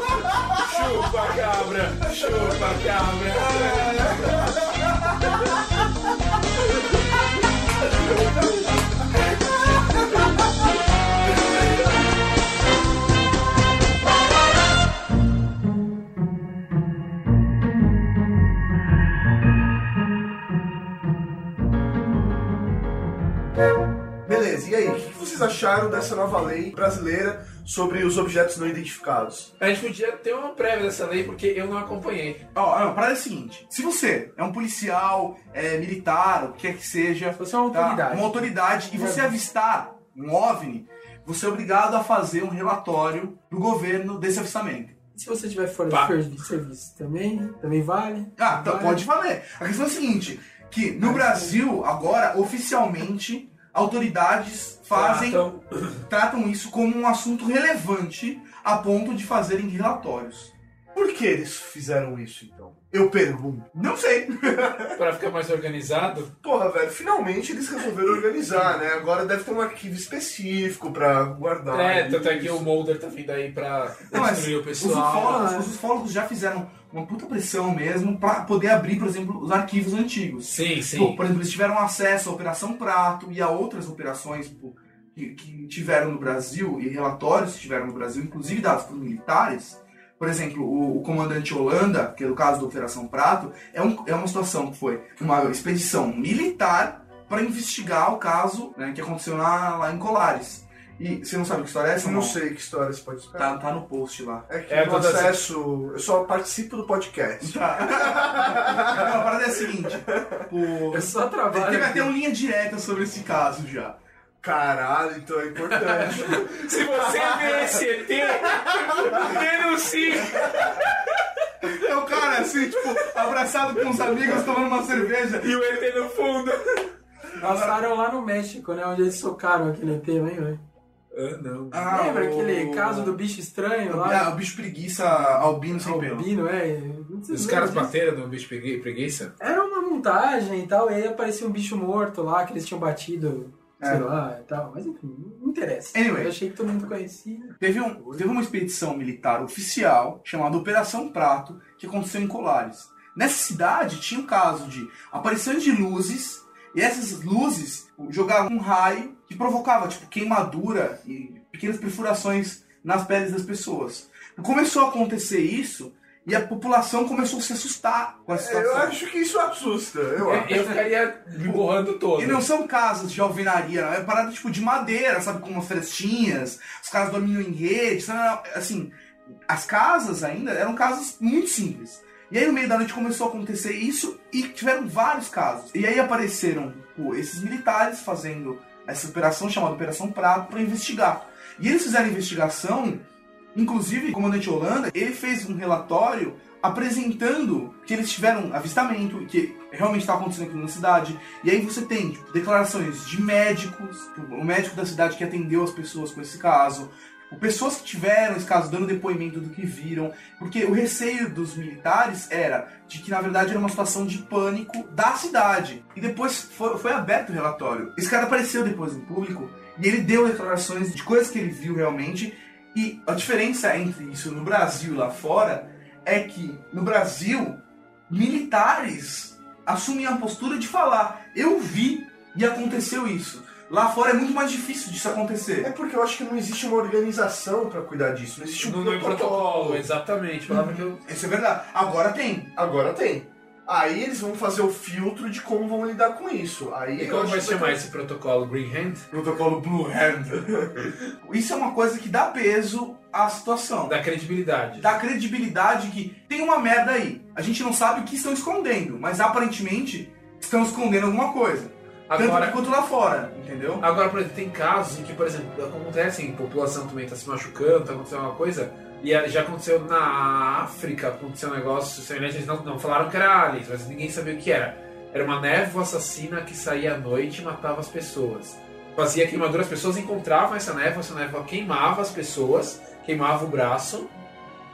[SPEAKER 5] Acharam dessa nova lei brasileira sobre os objetos não identificados?
[SPEAKER 3] A gente podia ter uma prévia dessa lei porque eu não acompanhei.
[SPEAKER 2] Ó, a parada é a seguinte: se você é um policial, é militar, o que quer que seja,
[SPEAKER 4] Você é uma
[SPEAKER 2] tá?
[SPEAKER 4] autoridade.
[SPEAKER 2] uma autoridade, e você avistar um OVNI, você é obrigado a fazer um relatório pro governo desse avistamento.
[SPEAKER 4] Se você estiver fora
[SPEAKER 3] Pá.
[SPEAKER 4] de ser- serviço também, também vale.
[SPEAKER 2] Ah, então
[SPEAKER 4] Vale.
[SPEAKER 2] pode valer. A questão é a seguinte: que no Brasil, agora, oficialmente, autoridades fazem.
[SPEAKER 3] Então,
[SPEAKER 2] tratam isso como um assunto relevante a ponto de fazerem relatórios.
[SPEAKER 5] Por que eles fizeram isso, então? Eu pergunto.
[SPEAKER 2] Não sei.
[SPEAKER 3] pra ficar mais organizado,
[SPEAKER 5] Porra, velho, finalmente eles resolveram organizar, né? Agora deve ter um arquivo específico pra guardar.
[SPEAKER 3] é, tanto é que o Mulder tá vindo aí pra
[SPEAKER 2] Não,
[SPEAKER 3] destruir o
[SPEAKER 2] Os
[SPEAKER 3] pessoal.
[SPEAKER 2] ufólogos,
[SPEAKER 4] né?
[SPEAKER 2] os ufólogos já fizeram uma puta pressão mesmo pra poder abrir, por exemplo, os arquivos antigos.
[SPEAKER 3] Sim,
[SPEAKER 2] Pô,
[SPEAKER 3] sim.
[SPEAKER 2] por exemplo, eles tiveram acesso à Operação Prato e a outras operações pô, que, que tiveram no Brasil e relatórios que tiveram no Brasil, inclusive dados por militares. Por exemplo, o, o comandante Holanda, que é o caso da Operação Prato, é, um- é uma situação que foi uma expedição militar para investigar o caso né, que aconteceu lá, lá em Colares. E você não sabe que história é essa?
[SPEAKER 5] Eu não
[SPEAKER 2] Não
[SPEAKER 5] sei que história você pode esperar.
[SPEAKER 2] Tá, tá no post lá.
[SPEAKER 5] É que
[SPEAKER 3] É uma das-
[SPEAKER 5] acesso. Eu só participo do podcast.
[SPEAKER 2] Tá. Não, a parada é a seguinte. O...
[SPEAKER 4] É só trabalho.
[SPEAKER 2] Teve até uma linha direta sobre esse caso já.
[SPEAKER 5] Caralho, então é importante.
[SPEAKER 3] Se você vê esse ET, denuncie.
[SPEAKER 2] É o cara assim, tipo, abraçado com os amigos, tomando uma cerveja.
[SPEAKER 3] E o ET no fundo.
[SPEAKER 4] Passaram lá no México, né? Onde eles socaram aquele ET, lembra?
[SPEAKER 3] Ah, não.
[SPEAKER 2] Ah,
[SPEAKER 4] lembra
[SPEAKER 2] o-
[SPEAKER 4] aquele caso do bicho estranho
[SPEAKER 2] Ah,
[SPEAKER 4] lá?
[SPEAKER 2] o bicho preguiça albino sem pelo.
[SPEAKER 4] Albino, é.
[SPEAKER 3] Os caras bateram no bicho pregui- preguiça?
[SPEAKER 4] Era uma montagem e tal, e aí aparecia um bicho morto lá que eles tinham batido, sei
[SPEAKER 2] É.
[SPEAKER 4] lá e tal. Mas enfim, não interessa.
[SPEAKER 2] Anyway.
[SPEAKER 4] Eu achei que todo mundo conhecia.
[SPEAKER 2] Teve, um, teve uma expedição militar oficial chamada Operação Prato, que aconteceu em Colares. Nessa cidade tinha um caso de aparições de luzes, e essas luzes jogavam um raio que provocava tipo queimadura e pequenas perfurações nas peles das pessoas. Começou a acontecer isso e a população começou a se assustar com a situação.
[SPEAKER 5] eu acho que isso assusta. Eu acho.
[SPEAKER 3] Eu ficaria me borrando todo.
[SPEAKER 2] E não são casas de alvenaria, não. É parada tipo de madeira, sabe? Com umas frestinhas, os caras dormiam em rede, sabe? Assim, as casas ainda eram casas muito simples. E aí no meio da noite começou a acontecer isso e tiveram vários casos. E aí apareceram pô, esses militares fazendo essa operação chamada Operação Prato para investigar. E eles fizeram a investigação, inclusive o comandante Holanda, ele fez um relatório apresentando que eles tiveram avistamento, que realmente estava acontecendo aqui na cidade. E aí você tem tipo, declarações de médicos, o médico da cidade que atendeu as pessoas com esse caso, o pessoas que tiveram esse caso dando depoimento do que viram, porque o receio dos militares era de que na verdade era uma situação de pânico da cidade. E depois foi, foi aberto o relatório. Esse cara apareceu depois em público e ele deu declarações de coisas que ele viu realmente. E a diferença entre isso no Brasil e lá fora é que no Brasil militares assumem a postura de falar: eu vi e aconteceu isso. Lá fora é muito mais difícil disso
[SPEAKER 5] É
[SPEAKER 2] acontecer.
[SPEAKER 5] porque eu acho que não existe uma organização pra cuidar disso. Não existe um
[SPEAKER 3] Não, é protocolo, exatamente. Palavra que eu.
[SPEAKER 2] Isso é verdade. Agora tem.
[SPEAKER 5] Agora tem. Aí eles vão fazer o filtro de como vão lidar com isso. Aí
[SPEAKER 3] E como vai
[SPEAKER 5] que
[SPEAKER 3] se chamar
[SPEAKER 5] ter-
[SPEAKER 3] esse protocolo? Green Hand?
[SPEAKER 2] Protocolo Blue Hand. Isso é uma coisa que dá peso à situação.
[SPEAKER 3] Da credibilidade.
[SPEAKER 2] Dá credibilidade que tem uma merda aí. A gente não sabe o que estão escondendo, mas aparentemente estão escondendo alguma coisa. Tanto
[SPEAKER 3] Agora,
[SPEAKER 2] aqui quanto lá fora, entendeu?
[SPEAKER 3] agora, por exemplo, tem casos em que, por exemplo, acontece, a população também está se machucando, tá acontecendo uma coisa, e aí já aconteceu na África, aconteceu um negócio semelhante, eles não, não falaram que era aliens, mas ninguém sabia o que era. Era uma névoa assassina que saía à noite e matava as pessoas. Fazia queimadura, as pessoas encontravam essa névoa, essa névoa queimava as pessoas, queimava o braço,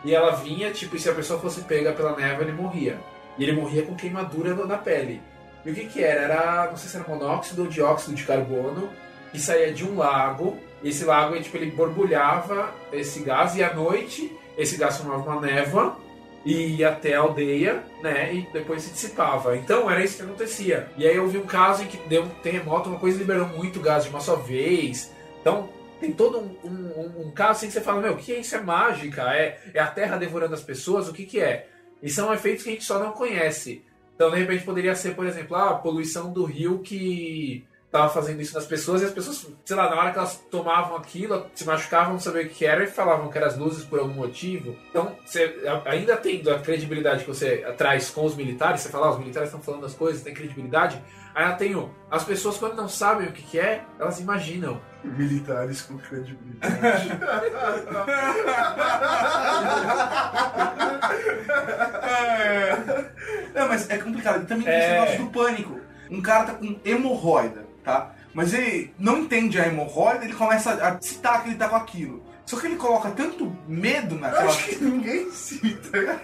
[SPEAKER 3] e ela vinha, tipo, e se a pessoa fosse pega pela névoa, ele morria. E ele morria com queimadura na pele. E o que que era? Era, não sei se era monóxido ou dióxido de carbono, que saía de um lago, e esse lago, tipo, ele borbulhava esse gás, e à noite, esse gás formava uma névoa, e ia até a aldeia, né, e depois se dissipava. Então, era isso que acontecia. E aí eu vi um caso em que deu um terremoto, uma coisa liberou muito gás de uma só vez. Então, tem todo um, um- um- um caso assim que você fala, meu, o que é isso? É mágica? É, é a terra devorando as pessoas? O que que é? E são efeitos que a gente só não conhece. Então, de repente, poderia ser, por exemplo, a poluição do rio que tava fazendo isso nas pessoas e as pessoas, sei lá, na hora que elas tomavam aquilo, se machucavam, não sabiam o que era e falavam que eram as luzes por algum motivo. Então, você, ainda tendo a credibilidade que você traz com os militares, você fala, ah, os militares estão falando as coisas, tem credibilidade. Aí ela tem o, as pessoas quando não sabem o que, que é, elas imaginam.
[SPEAKER 5] Militares com credibilidade.
[SPEAKER 2] É. Não, mas é complicado. E também tem esse
[SPEAKER 3] É.
[SPEAKER 2] negócio do pânico. Um cara tá com hemorroida, tá? Mas ele não entende a hemorroida, ele começa a citar que ele tá com aquilo. Só que ele coloca tanto medo naquela.
[SPEAKER 5] Acho que ninguém cita.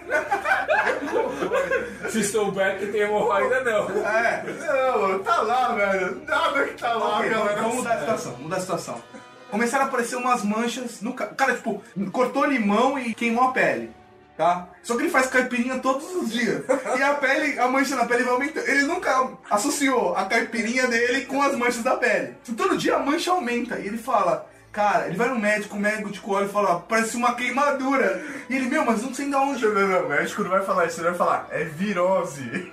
[SPEAKER 3] Se souber que tem hemorroida, não.
[SPEAKER 2] É.
[SPEAKER 5] Não, tá lá, velho. Nada que tá lá,
[SPEAKER 2] Ok,
[SPEAKER 5] galera.
[SPEAKER 2] vamos mudar a situação, mudar a situação. Começaram a aparecer umas manchas no ca- cara, tipo, cortou limão e queimou a pele, tá? Só que ele faz caipirinha todos os dias. E a pele, a mancha na pele vai aumentando. Ele nunca associou a caipirinha dele com as manchas da pele. Então, todo dia a mancha aumenta. E ele fala, cara, ele vai no médico, o médico de olha e fala, parece uma queimadura. E ele, meu, mas não sei de onde.
[SPEAKER 5] Não, não, não, o médico não vai falar isso, ele vai falar, é virose. virose.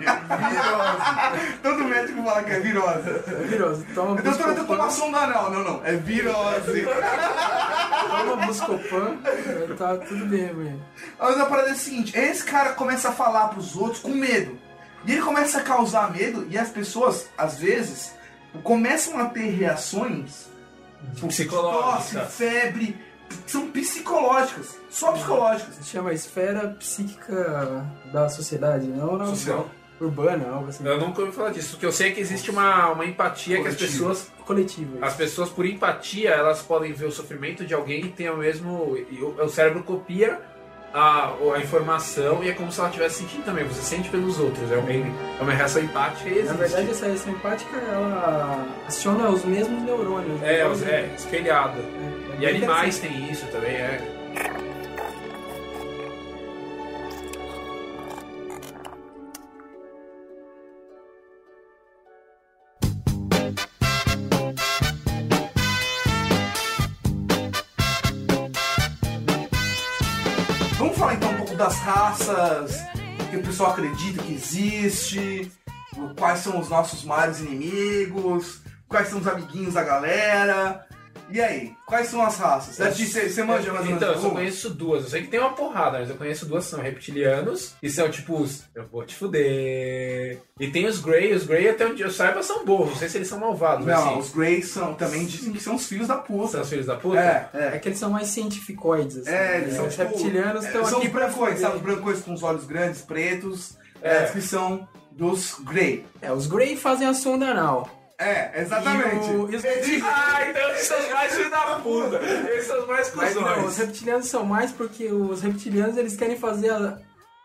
[SPEAKER 2] Todo médico fala que é virose.
[SPEAKER 4] É viroso. Toma
[SPEAKER 2] Então eu tô com uma
[SPEAKER 4] Buscopan,
[SPEAKER 2] sonda anal. Não, não, é virose.
[SPEAKER 4] toma Buscopan, tá tudo bem, velho.
[SPEAKER 2] Mas a parada é a seguinte, esse cara começa a falar pros outros com medo. E ele começa a causar medo e as pessoas, às vezes, começam a ter reações
[SPEAKER 3] Psicológicas.
[SPEAKER 2] tosse, febre, são psicológicas, só psicológicas.
[SPEAKER 4] Se chama esfera psíquica da sociedade, não na
[SPEAKER 3] Social.
[SPEAKER 4] urbana, algo assim.
[SPEAKER 3] Eu nunca ouvi falar disso, porque eu sei que existe uma, uma empatia que as
[SPEAKER 2] Coletiva.
[SPEAKER 3] pessoas
[SPEAKER 4] Coletivo.
[SPEAKER 3] As pessoas, por empatia, elas podem ver o sofrimento de alguém e tem o mesmo. e o, o cérebro copia a, a informação e é como se ela estivesse sentindo também. Você sente pelos outros. É uma, é uma reação empática e existe.
[SPEAKER 4] Na verdade, essa reação empática, ela aciona os mesmos neurônios.
[SPEAKER 3] é,
[SPEAKER 4] Então,
[SPEAKER 3] os- é, espelhado.
[SPEAKER 4] é, é
[SPEAKER 3] E animais têm isso também, é.
[SPEAKER 2] Raças, que o pessoal acredita que existe, quais são os nossos maiores inimigos, quais são os amiguinhos da galera. E aí, quais são as raças? Você manja mais ou menos
[SPEAKER 3] Então, eu só conheço duas. Eu sei que tem uma porrada, mas eu conheço duas. São reptilianos, e são tipo os. Eu vou te fuder. E tem os Grey. Os Grey, até onde eu saiba, são bons. Não sei se eles são malvados. mas
[SPEAKER 2] Não,
[SPEAKER 3] sim.
[SPEAKER 2] os Greys são, também dizem que são os filhos da
[SPEAKER 3] São
[SPEAKER 2] puta.
[SPEAKER 3] os filhos da puta?
[SPEAKER 2] É,
[SPEAKER 4] É
[SPEAKER 2] é.
[SPEAKER 4] que eles são mais cientificoides. Assim,
[SPEAKER 2] É, eles
[SPEAKER 4] né?
[SPEAKER 2] são
[SPEAKER 4] Os
[SPEAKER 2] tipo,
[SPEAKER 4] reptilianos estão
[SPEAKER 2] São
[SPEAKER 4] aqui
[SPEAKER 2] os brancões, sabe? Os brancões com os olhos grandes, pretos. É,
[SPEAKER 3] É.
[SPEAKER 2] a descrição dos Grey.
[SPEAKER 4] É, os Grey fazem a sonda anal.
[SPEAKER 2] É, exatamente.
[SPEAKER 4] E, o, e os,
[SPEAKER 3] Ah, então eles são os mais filhos da puta. Eles são os mais
[SPEAKER 4] mas não, os
[SPEAKER 3] cuzões.
[SPEAKER 4] reptilianos são mais porque os reptilianos eles querem fazer a,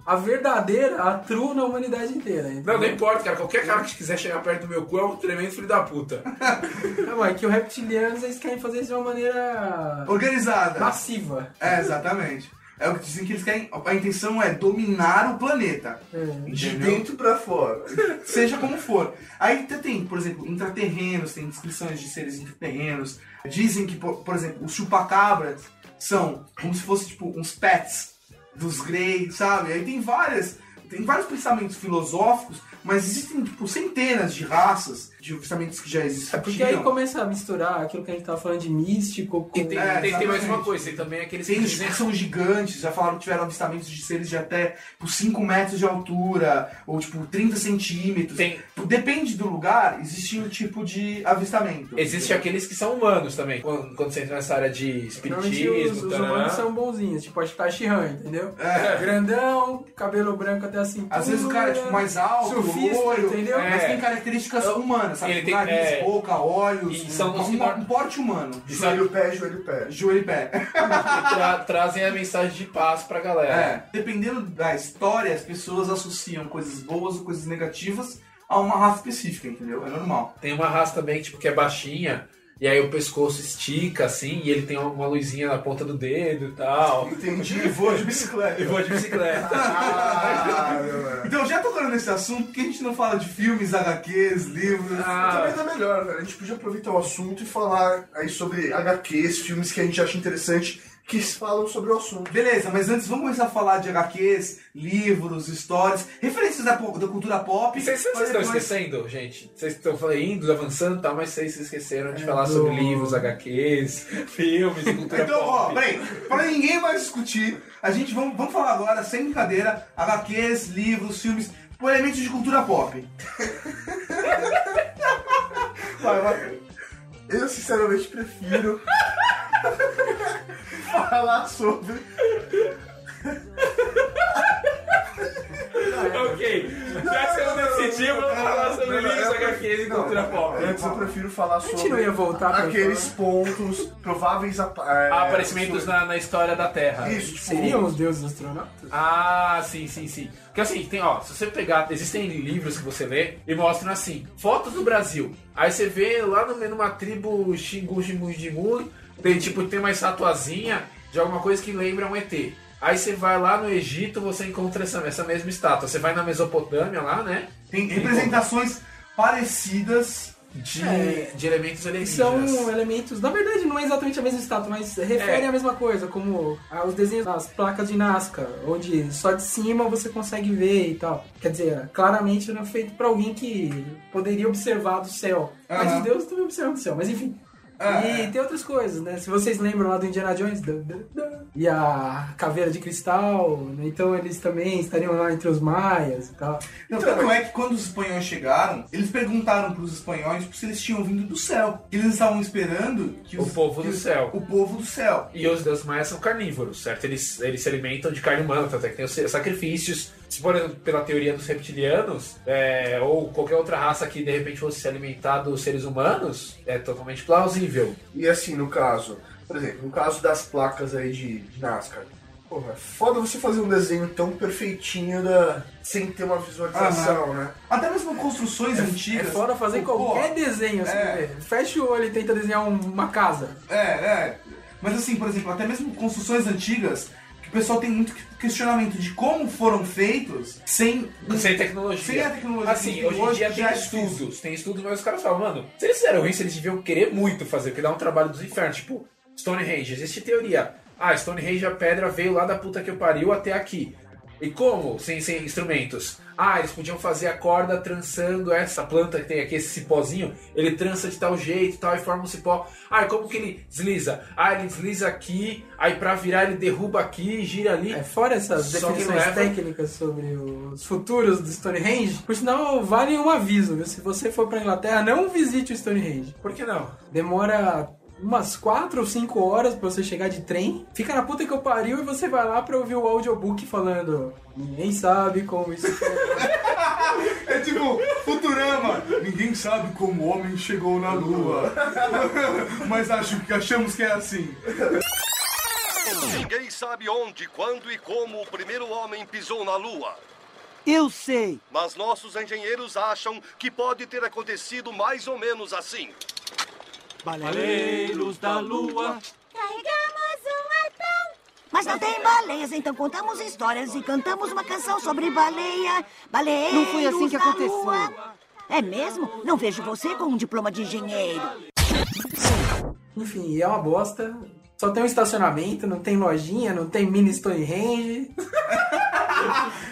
[SPEAKER 4] a verdadeira, a true na humanidade inteira.
[SPEAKER 3] Não,
[SPEAKER 4] entendeu?
[SPEAKER 3] não importa, cara. Qualquer cara que quiser chegar perto do meu cu é um tremendo filho da puta.
[SPEAKER 4] Não, é que os reptilianos eles querem fazer isso de uma maneira
[SPEAKER 2] Organizada.
[SPEAKER 4] massiva.
[SPEAKER 2] É, exatamente. É o que dizem que eles querem. A intenção é dominar o planeta.
[SPEAKER 4] É.
[SPEAKER 5] De
[SPEAKER 2] Entendeu?
[SPEAKER 5] dentro pra fora.
[SPEAKER 2] Seja como for. Aí te- tem, por exemplo, intraterrenos, tem descrições de seres intraterrenos. Dizem que, por, por exemplo, os chupacabras são como se fossem tipo uns pets dos Grey, sabe? Aí tem várias. Tem vários pensamentos filosóficos, mas existem tipo, centenas de raças de pensamentos que já
[SPEAKER 4] É
[SPEAKER 2] existiam.
[SPEAKER 4] porque aí começa a misturar aquilo que a gente tava falando de místico com.
[SPEAKER 3] E tem,
[SPEAKER 2] É,
[SPEAKER 3] tem, tem mais uma coisa. Tem também aqueles que
[SPEAKER 2] Tem os que são gigantes, já falaram que tiveram avistamentos de seres de até por 5 metros de altura, ou tipo 30 centímetros.
[SPEAKER 3] Tem,
[SPEAKER 2] Depende do lugar, existe um tipo de avistamento.
[SPEAKER 3] existe aqueles que são humanos também. Quando, quando você entra nessa área de espiritismo,
[SPEAKER 4] os, os humanos são bonzinhos, tipo a Shihan, entendeu?
[SPEAKER 2] É.
[SPEAKER 4] Grandão, cabelo branco até a cintura.
[SPEAKER 2] Às vezes o cara é tipo mais alto,
[SPEAKER 4] surfista,
[SPEAKER 2] loiro,
[SPEAKER 4] entendeu?
[SPEAKER 2] mas
[SPEAKER 3] É.
[SPEAKER 2] tem características humanas, sabe?
[SPEAKER 3] Ele
[SPEAKER 2] Tipo,
[SPEAKER 3] tem-
[SPEAKER 2] Nariz,
[SPEAKER 3] é.
[SPEAKER 2] boca, olhos,
[SPEAKER 3] E são os
[SPEAKER 2] um,
[SPEAKER 3] que nor-
[SPEAKER 2] um porte humano.
[SPEAKER 3] E sabe-
[SPEAKER 5] Joelho pé, joelho pé.
[SPEAKER 2] Joelho e pé.
[SPEAKER 3] tra- trazem a mensagem de paz pra galera.
[SPEAKER 2] É. Dependendo da história, as pessoas associam coisas boas ou coisas negativas a uma raça específica, entendeu? É normal.
[SPEAKER 3] Tem uma raça também, tipo, que é baixinha, e aí o pescoço estica, assim, e ele tem uma, luzinha na ponta do dedo e tal.
[SPEAKER 5] Entendi, voa de bicicleta.
[SPEAKER 3] E voa de bicicleta.
[SPEAKER 5] Ah.
[SPEAKER 2] Então, já tocando nesse assunto, por que a gente não fala de filmes, HQs, livros?
[SPEAKER 3] Ah,
[SPEAKER 5] Também tá melhor, velho. A gente podia aproveitar o assunto e falar aí sobre HQs, filmes que a gente acha interessante, que falam sobre o assunto.
[SPEAKER 2] Beleza, mas antes vamos começar a falar de HQs, livros, histórias, referências da, da cultura pop.
[SPEAKER 3] Vocês,
[SPEAKER 2] pra
[SPEAKER 3] estão
[SPEAKER 2] depois-
[SPEAKER 3] esquecendo, gente? Vocês estão falando, indo, avançando e tal, mas vocês se esqueceram de falar
[SPEAKER 4] do-
[SPEAKER 3] sobre livros, HQs, filmes e cultura
[SPEAKER 2] Então, ó,
[SPEAKER 3] pop.
[SPEAKER 2] peraí, pra ninguém mais discutir, a gente vamos, vamos falar agora, sem brincadeira, HQs, livros, filmes, por elementos de cultura pop.
[SPEAKER 5] Vai, vai. Eu sinceramente prefiro falar sobre.
[SPEAKER 3] ok, já que você não decidiu, vamos falar sobre livros, HQs e
[SPEAKER 5] não,
[SPEAKER 3] cultura pop.
[SPEAKER 5] Antes eu prefiro falar
[SPEAKER 4] gente
[SPEAKER 5] sobre
[SPEAKER 4] não ia voltar pra
[SPEAKER 5] aqueles pontos prováveis ap- é,
[SPEAKER 3] aparecimentos na, na história da Terra.
[SPEAKER 5] Isso, tipo,
[SPEAKER 4] Seriam os deuses astronautas?
[SPEAKER 3] Ah, sim, sim, sim. Porque assim, tem, ó, se você pegar, existem livros que você lê e mostram assim, fotos do Brasil. Aí você vê lá no, numa tribo Xingu Xingu, tem tipo, tem uma estatuazinha de alguma coisa que lembra um ET. Aí você vai lá no Egito, você encontra essa, essa mesma estátua. Você vai na Mesopotâmia lá, né?
[SPEAKER 2] Tem representações parecidas.
[SPEAKER 3] De,
[SPEAKER 4] É.
[SPEAKER 3] de elementos alienígenas.
[SPEAKER 4] São elementos, na verdade não é exatamente a mesma estátua, mas referem
[SPEAKER 3] É.
[SPEAKER 4] à mesma coisa, como ah, os desenhos das placas de Nazca, onde só de cima você consegue ver e tal. Quer dizer, claramente não é feito pra alguém que poderia observar do céu. Mas
[SPEAKER 2] Aham.
[SPEAKER 4] os deuses também observam do céu, mas enfim.
[SPEAKER 2] Ah,
[SPEAKER 4] e
[SPEAKER 2] é.
[SPEAKER 4] tem outras coisas, né? Se vocês lembram lá do Indiana Jones dun, dun, dun, e a caveira de cristal, né? então eles também estariam lá entre os maias e tal.
[SPEAKER 2] Não, tanto é que quando os espanhóis chegaram, eles perguntaram pros espanhóis se eles tinham vindo do céu. Eles estavam esperando que
[SPEAKER 3] O
[SPEAKER 2] os-
[SPEAKER 3] povo
[SPEAKER 2] que
[SPEAKER 3] do
[SPEAKER 2] os-
[SPEAKER 3] céu.
[SPEAKER 2] O povo do céu.
[SPEAKER 3] E os deuses maias são carnívoros, certo? Eles, eles se alimentam de carne humana, tanto é que tem os sacrifícios. Se for pela teoria dos reptilianos, é, ou qualquer outra raça que de repente fosse se alimentar dos seres humanos, é totalmente plausível.
[SPEAKER 5] E assim, no caso, por exemplo, no caso das placas aí de, de NASCAR. Porra, é foda você fazer um desenho tão perfeitinho da, sem ter uma visualização, né?
[SPEAKER 2] Até mesmo construções
[SPEAKER 4] É
[SPEAKER 2] antigas.
[SPEAKER 4] fora fazer
[SPEAKER 2] Pô,
[SPEAKER 4] qualquer desenho, assim,
[SPEAKER 2] é.
[SPEAKER 4] né? fecha o olho e tenta desenhar um- uma casa.
[SPEAKER 2] É, é. Mas assim, por exemplo, até mesmo construções antigas, que o pessoal tem muito questionamento de como foram feitos sem.
[SPEAKER 3] Sem tecnologia.
[SPEAKER 2] Sem a tecnologia
[SPEAKER 3] Assim, hoje em dia tem
[SPEAKER 2] é
[SPEAKER 3] estudos, tem estudos, mas os caras falam, mano, se eles fizeram isso, eles deviam querer muito fazer, porque dá um trabalho dos infernos. Tipo, Stonehenge, existe teoria. Ah, Stonehenge, a pedra veio lá da puta que eu pariu até aqui. E como? Sem, sem instrumentos. Ah, eles podiam fazer a corda trançando essa planta que tem aqui, esse cipózinho. Ele trança de tal jeito e tal, e forma um cipó. Ah, e como que ele desliza? Ah, ele desliza aqui, aí pra virar ele derruba aqui, gira ali.
[SPEAKER 4] É, fora essas
[SPEAKER 3] Só
[SPEAKER 4] definições
[SPEAKER 3] leva-
[SPEAKER 4] técnicas sobre os futuros do Stonehenge, por sinal, vale um aviso, viu? Se você for pra Inglaterra, não visite o Stonehenge.
[SPEAKER 3] Por que não?
[SPEAKER 4] Demora umas 4 ou 5 horas pra você chegar de trem. Fica na puta que eu pariu e você vai lá pra ouvir o audiobook falando ninguém sabe como isso.
[SPEAKER 2] É tipo, Futurama. Ninguém sabe como o homem chegou na lua. Mas acho que achamos que é assim.
[SPEAKER 8] Ninguém sabe onde, quando e como o primeiro homem pisou na Lua.
[SPEAKER 7] Eu sei.
[SPEAKER 8] Mas nossos engenheiros acham que pode ter acontecido mais ou menos assim.
[SPEAKER 7] Baleiros da lua.
[SPEAKER 1] Carregamos um arpão.
[SPEAKER 7] Mas não tem baleias, então contamos histórias e cantamos uma canção sobre baleia. Baleiros
[SPEAKER 9] Não foi assim que
[SPEAKER 7] da
[SPEAKER 9] aconteceu.
[SPEAKER 7] lua. É mesmo? Não vejo você com um diploma de engenheiro.
[SPEAKER 4] Enfim, é uma bosta. Só tem um estacionamento, não tem lojinha, não tem mini Stonehenge.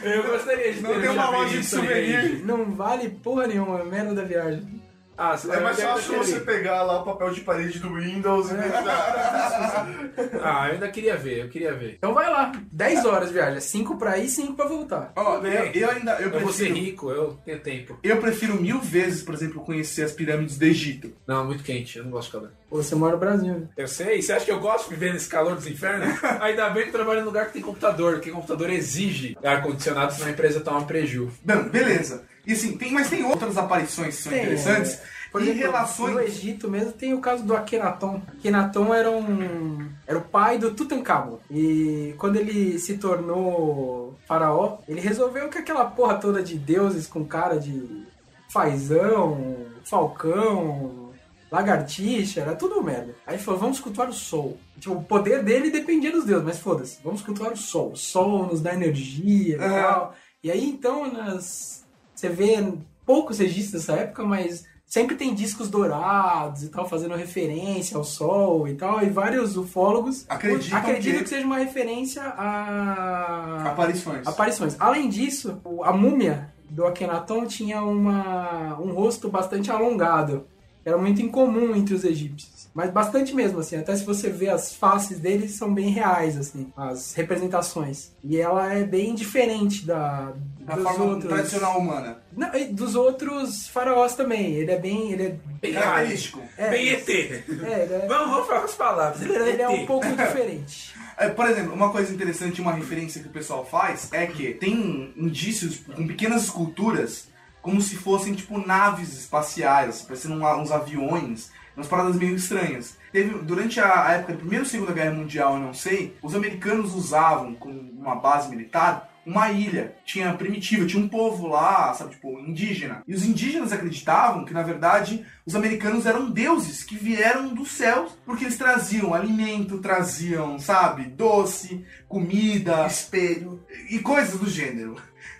[SPEAKER 3] Eu gostaria de
[SPEAKER 2] Não
[SPEAKER 3] ter
[SPEAKER 2] tem uma loja de souvenir.
[SPEAKER 4] Não vale porra nenhuma, é merda da viagem.
[SPEAKER 3] Ah, você
[SPEAKER 5] É mais fácil você pegar lá o papel de parede do Windows e.
[SPEAKER 3] Ah, eu ainda queria ver, eu queria ver.
[SPEAKER 4] Então vai lá, 10 horas de viagem, 5 pra ir, 5 pra voltar.
[SPEAKER 2] Ó, eu, eu ainda. Eu
[SPEAKER 3] Eu vou ser
[SPEAKER 2] prefiro,
[SPEAKER 3] rico, eu tenho tempo.
[SPEAKER 2] eu prefiro mil vezes, por exemplo, conhecer as pirâmides do Egito.
[SPEAKER 3] Não, muito quente, eu não gosto de calor.
[SPEAKER 4] Você mora no Brasil. né?
[SPEAKER 3] Eu sei, você acha que eu gosto de viver nesse calor dos infernos? Ainda bem que eu trabalho em lugar que tem computador, porque computador exige ar-condicionado, senão a empresa toma preju.
[SPEAKER 2] Bom, beleza. E assim, tem, mas tem outras aparições que são
[SPEAKER 4] Tem,
[SPEAKER 2] interessantes. E
[SPEAKER 4] exemplo,
[SPEAKER 2] relações.
[SPEAKER 4] No Egito mesmo tem o caso do Akhenaton. Akhenaton era um era o pai do Tutankhamon. E quando ele se tornou faraó, ele resolveu que aquela porra toda de deuses com cara de fazão, falcão, lagartixa, era tudo merda. Aí ele falou, vamos cultuar o sol. Tipo, o poder dele dependia dos deuses, mas foda-se, vamos cultuar o sol. O sol nos dá energia e tal. E aí então nas... você vê poucos registros dessa época, mas sempre tem discos dourados e tal, fazendo referência ao sol e tal, e vários ufólogos
[SPEAKER 2] Acreditam
[SPEAKER 4] acreditam
[SPEAKER 2] que-
[SPEAKER 4] que... seja uma referência a
[SPEAKER 2] Aparições.
[SPEAKER 4] aparições. Além disso, a múmia do Akhenaton tinha uma, um rosto bastante alongado. Era muito incomum entre os egípcios. Mas bastante mesmo, assim. Até se você vê as faces deles, são bem reais, assim. As representações. E ela é bem diferente da,
[SPEAKER 2] Da
[SPEAKER 4] dos
[SPEAKER 2] forma
[SPEAKER 4] outros...
[SPEAKER 2] tradicional humana.
[SPEAKER 4] Não, e dos outros faraós também. Ele é bem... Ele é,
[SPEAKER 3] Bem
[SPEAKER 2] Característico.
[SPEAKER 4] é,
[SPEAKER 3] Bem ET.
[SPEAKER 4] é, ele é,
[SPEAKER 3] Vamos, vamos falar com as palavras. Ele era
[SPEAKER 4] ele é um pouco diferente.
[SPEAKER 2] É, por exemplo, uma coisa interessante, uma referência que o pessoal faz é que tem indícios com pequenas esculturas como se fossem tipo naves espaciais, parecendo uns aviões, umas paradas meio estranhas. Teve, durante a, a época da Primeira ou Segunda Guerra Mundial, eu não sei, os americanos usavam como uma base militar uma ilha, tinha primitiva, tinha um povo lá, sabe, tipo, indígena. E os indígenas acreditavam que, na verdade, os americanos eram deuses que vieram do céu, porque eles traziam alimento, traziam, sabe, doce, comida,
[SPEAKER 5] Espelho.
[SPEAKER 2] e coisas do gênero.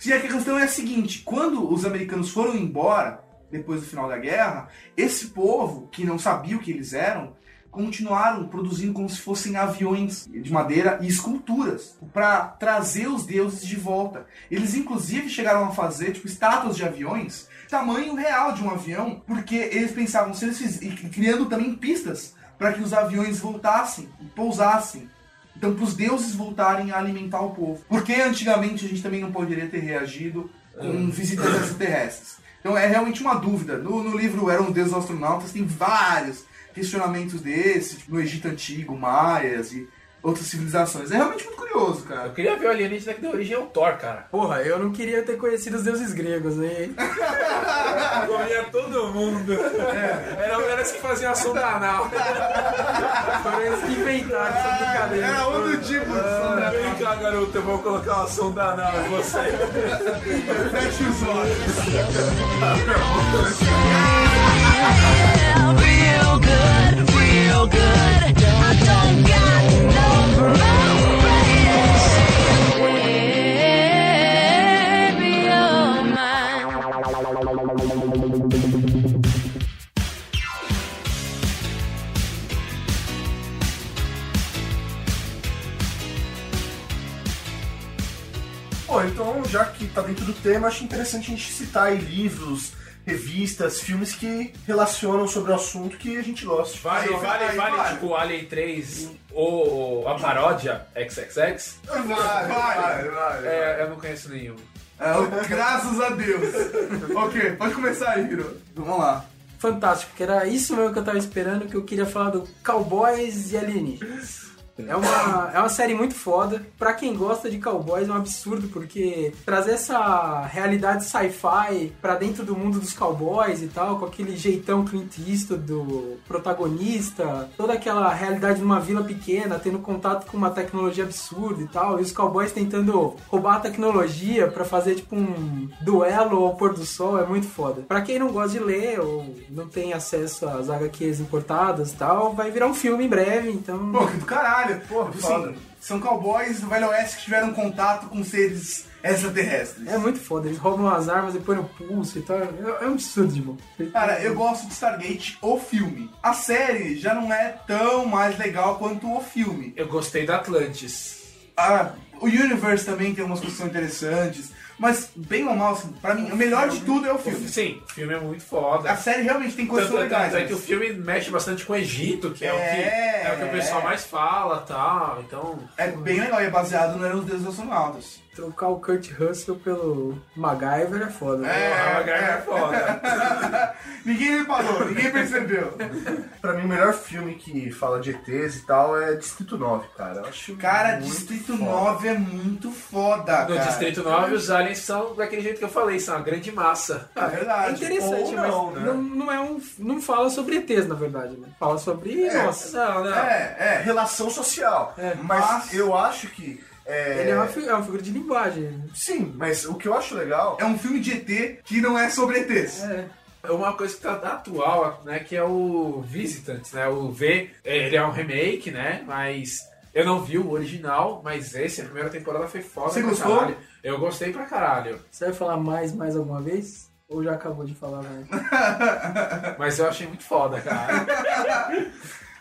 [SPEAKER 2] E a questão é a seguinte: quando os americanos foram embora, depois do final da guerra, esse povo, que não sabia o que eles eram, continuaram produzindo como se fossem aviões de madeira e esculturas para trazer os deuses de volta. Eles inclusive chegaram a fazer tipo estátuas de aviões, tamanho real de um avião, porque eles pensavam se eles fiz... e criando também pistas para que os aviões voltassem e pousassem. Então, para os deuses voltarem a alimentar o povo. Porque antigamente a gente também não poderia ter reagido com visitas extraterrestres. Então, é realmente uma dúvida. No, no livro Eram Deuses Astronautas, tem vários questionamentos desses, tipo, no Egito Antigo, Maias e outras civilizações. É realmente muito curioso,
[SPEAKER 3] Eu
[SPEAKER 2] cara.
[SPEAKER 3] queria ver o alienígena que deu origem ao Thor, cara.
[SPEAKER 4] Porra, eu não queria ter conhecido os deuses gregos, hein?
[SPEAKER 3] Comia todo mundo. Era era eles que faziam a sonda anal.
[SPEAKER 4] Foram eles que inventaram essa brincadeira.
[SPEAKER 2] Era outro tipo de sonda.
[SPEAKER 3] Vem cá, garoto, eu vou colocar uma sonda anal em você.
[SPEAKER 2] Feche os olhos.
[SPEAKER 5] Pô, então, já que tá dentro do tema, acho interessante a gente citar livros, revistas, filmes que relacionam sobre o assunto que a gente gosta.
[SPEAKER 3] Vale,
[SPEAKER 2] Aí,
[SPEAKER 3] vale, vale,
[SPEAKER 2] vale.
[SPEAKER 3] tipo Alien 3 ou a paródia XXX?
[SPEAKER 5] Vai, vai, vai.
[SPEAKER 3] É, eu não conheço nenhum.
[SPEAKER 2] É, graças a Deus. ok, pode começar aí, Hiro. Vamos lá.
[SPEAKER 4] Fantástico, que era isso mesmo que eu tava esperando, que eu queria falar do Cowboys e Alienígenas. É uma, é uma série muito foda. Pra quem gosta de cowboys é um absurdo, porque trazer essa realidade sci-fi pra dentro do mundo dos cowboys e tal, com aquele jeitão Clint Eastwood do protagonista, toda aquela realidade numa vila pequena, tendo contato com uma tecnologia absurda e tal, e os cowboys tentando roubar a tecnologia pra fazer tipo um duelo ao pôr do sol, é muito foda. Pra quem não gosta de ler ou não tem acesso às HQs importadas e tal, vai virar um filme em breve, então...
[SPEAKER 2] Pô, que do caralho.
[SPEAKER 5] Porra,
[SPEAKER 2] Tipo
[SPEAKER 5] foda.
[SPEAKER 2] assim, são cowboys do Velho Oeste que tiveram contato com seres extraterrestres.
[SPEAKER 4] É muito foda, eles roubam as armas e põem no pulso e tal. É, é um absurdo de bom.
[SPEAKER 2] Cara, eu gosto de Stargate, o filme. A série já não é tão mais legal quanto o filme.
[SPEAKER 3] Eu gostei da Atlantis.
[SPEAKER 2] Ah, o Universe também tem umas coisas que são interessantes. Mas, bem ou mal, assim, pra mim, o melhor de tudo é o filme.
[SPEAKER 3] Sim, o filme é muito foda.
[SPEAKER 2] A série realmente tem coisas
[SPEAKER 3] Tanto,
[SPEAKER 2] legais.
[SPEAKER 3] tanto é
[SPEAKER 2] mas-
[SPEAKER 3] que o filme mexe bastante com o Egito, que é, o, que,
[SPEAKER 2] É.
[SPEAKER 3] é o que o pessoal mais fala tal. Então.
[SPEAKER 2] É bem legal e é baseado no Eram os Deuses Astronautas.
[SPEAKER 4] Trocar o Kurt Russell pelo MacGyver é foda. né?
[SPEAKER 3] É, a MacGyver é foda.
[SPEAKER 2] ninguém reparou, ninguém percebeu.
[SPEAKER 5] Pra mim, o melhor filme que fala de ETs e tal é Distrito 9, cara. Eu acho
[SPEAKER 2] Cara,
[SPEAKER 5] muito
[SPEAKER 2] Distrito
[SPEAKER 5] foda.
[SPEAKER 2] 9 é muito foda,
[SPEAKER 3] No
[SPEAKER 2] cara.
[SPEAKER 3] Distrito 9, os aliens são daquele jeito que eu falei, são a grande massa.
[SPEAKER 2] É verdade.
[SPEAKER 4] É interessante,
[SPEAKER 5] Ou
[SPEAKER 4] mas
[SPEAKER 5] não, né?
[SPEAKER 4] não, não é um. Não fala sobre ETs, na verdade, né? Fala sobre nós.
[SPEAKER 3] Não, não.
[SPEAKER 2] É, é.
[SPEAKER 5] Relação social.
[SPEAKER 4] É,
[SPEAKER 5] mas,
[SPEAKER 2] mas-
[SPEAKER 5] eu acho que. É...
[SPEAKER 4] Ele é uma, fi- é uma figura de linguagem.
[SPEAKER 5] Sim, mas o que eu acho legal.
[SPEAKER 2] É um filme de ET que não é sobre ETs.
[SPEAKER 4] É.
[SPEAKER 3] É uma coisa que tá atual, né? Que é o Visitant, né? O V, ele é um remake, né? Mas eu não vi o original, mas esse, a primeira temporada foi foda
[SPEAKER 2] Você
[SPEAKER 3] pra
[SPEAKER 2] gostou?
[SPEAKER 3] caralho. Eu gostei pra caralho.
[SPEAKER 4] Você vai falar mais mais alguma vez? Ou já acabou de falar, velho?
[SPEAKER 3] Mas eu achei muito foda, cara.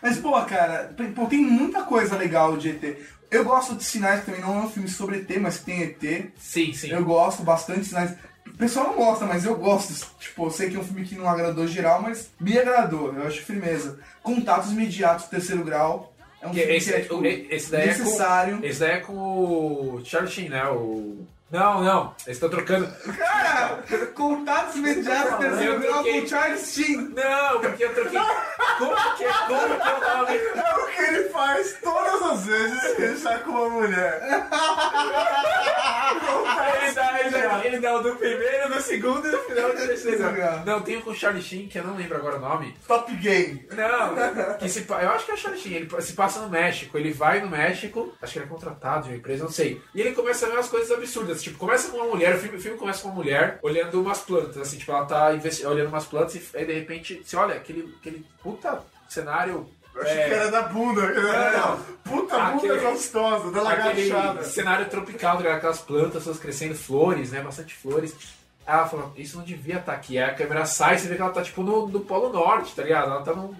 [SPEAKER 2] Mas, pô, cara, pô, tem muita coisa legal de ET. Eu gosto de Sinais, que também não é um filme sobre ET, mas que tem ET.
[SPEAKER 3] Sim, sim.
[SPEAKER 2] Eu gosto bastante de Sinais. O pessoal não gosta, mas eu gosto. Tipo, eu sei que é um filme que não agradou geral, mas me agradou. Eu acho firmeza. Contatos Imediatos, Terceiro Grau. É um
[SPEAKER 3] Que
[SPEAKER 2] filme
[SPEAKER 3] esse,
[SPEAKER 2] que é, tipo,
[SPEAKER 3] esse daí é com,
[SPEAKER 2] necessário.
[SPEAKER 3] esse daí é com o Charlie Sheen, né? O... Não, não. Eles estão trocando.
[SPEAKER 2] Cara, Contatos Imediatos, Terceiro Grau com Charles Sheen.
[SPEAKER 3] Não, porque eu troquei. Como que, como que é o nome?
[SPEAKER 5] É o que ele faz todas as vezes que ele está com uma mulher.
[SPEAKER 3] Ele dá, ele, dá, ele dá o do primeiro, do segundo e no final do terceiro. Não, tem um com o Charlie Sheen, que eu não lembro agora o nome.
[SPEAKER 5] Top Game.
[SPEAKER 3] Não, que se, eu acho que é o Charlie Sheen, ele se passa no México, ele vai no México, acho que ele é contratado de uma empresa, não sei. E ele começa a ver umas coisas absurdas, tipo, começa com uma mulher, o filme, o filme começa com uma mulher olhando umas plantas, assim, tipo, ela tá olhando umas plantas e aí de repente, você olha, aquele, aquele puta cenário...
[SPEAKER 5] Eu achei
[SPEAKER 3] é,
[SPEAKER 5] que era da bunda. era-
[SPEAKER 3] Não.
[SPEAKER 5] Puta
[SPEAKER 3] Aquele-
[SPEAKER 5] bunda gostosa, da lagartixada.
[SPEAKER 3] cenário tropical, né, aquelas plantas todas crescendo, flores, né? Bastante flores. Aí ela falou, isso não devia estar aqui. Aí a câmera sai e você vê que ela tá tipo no, no Polo Norte, tá ligado? Ela tá no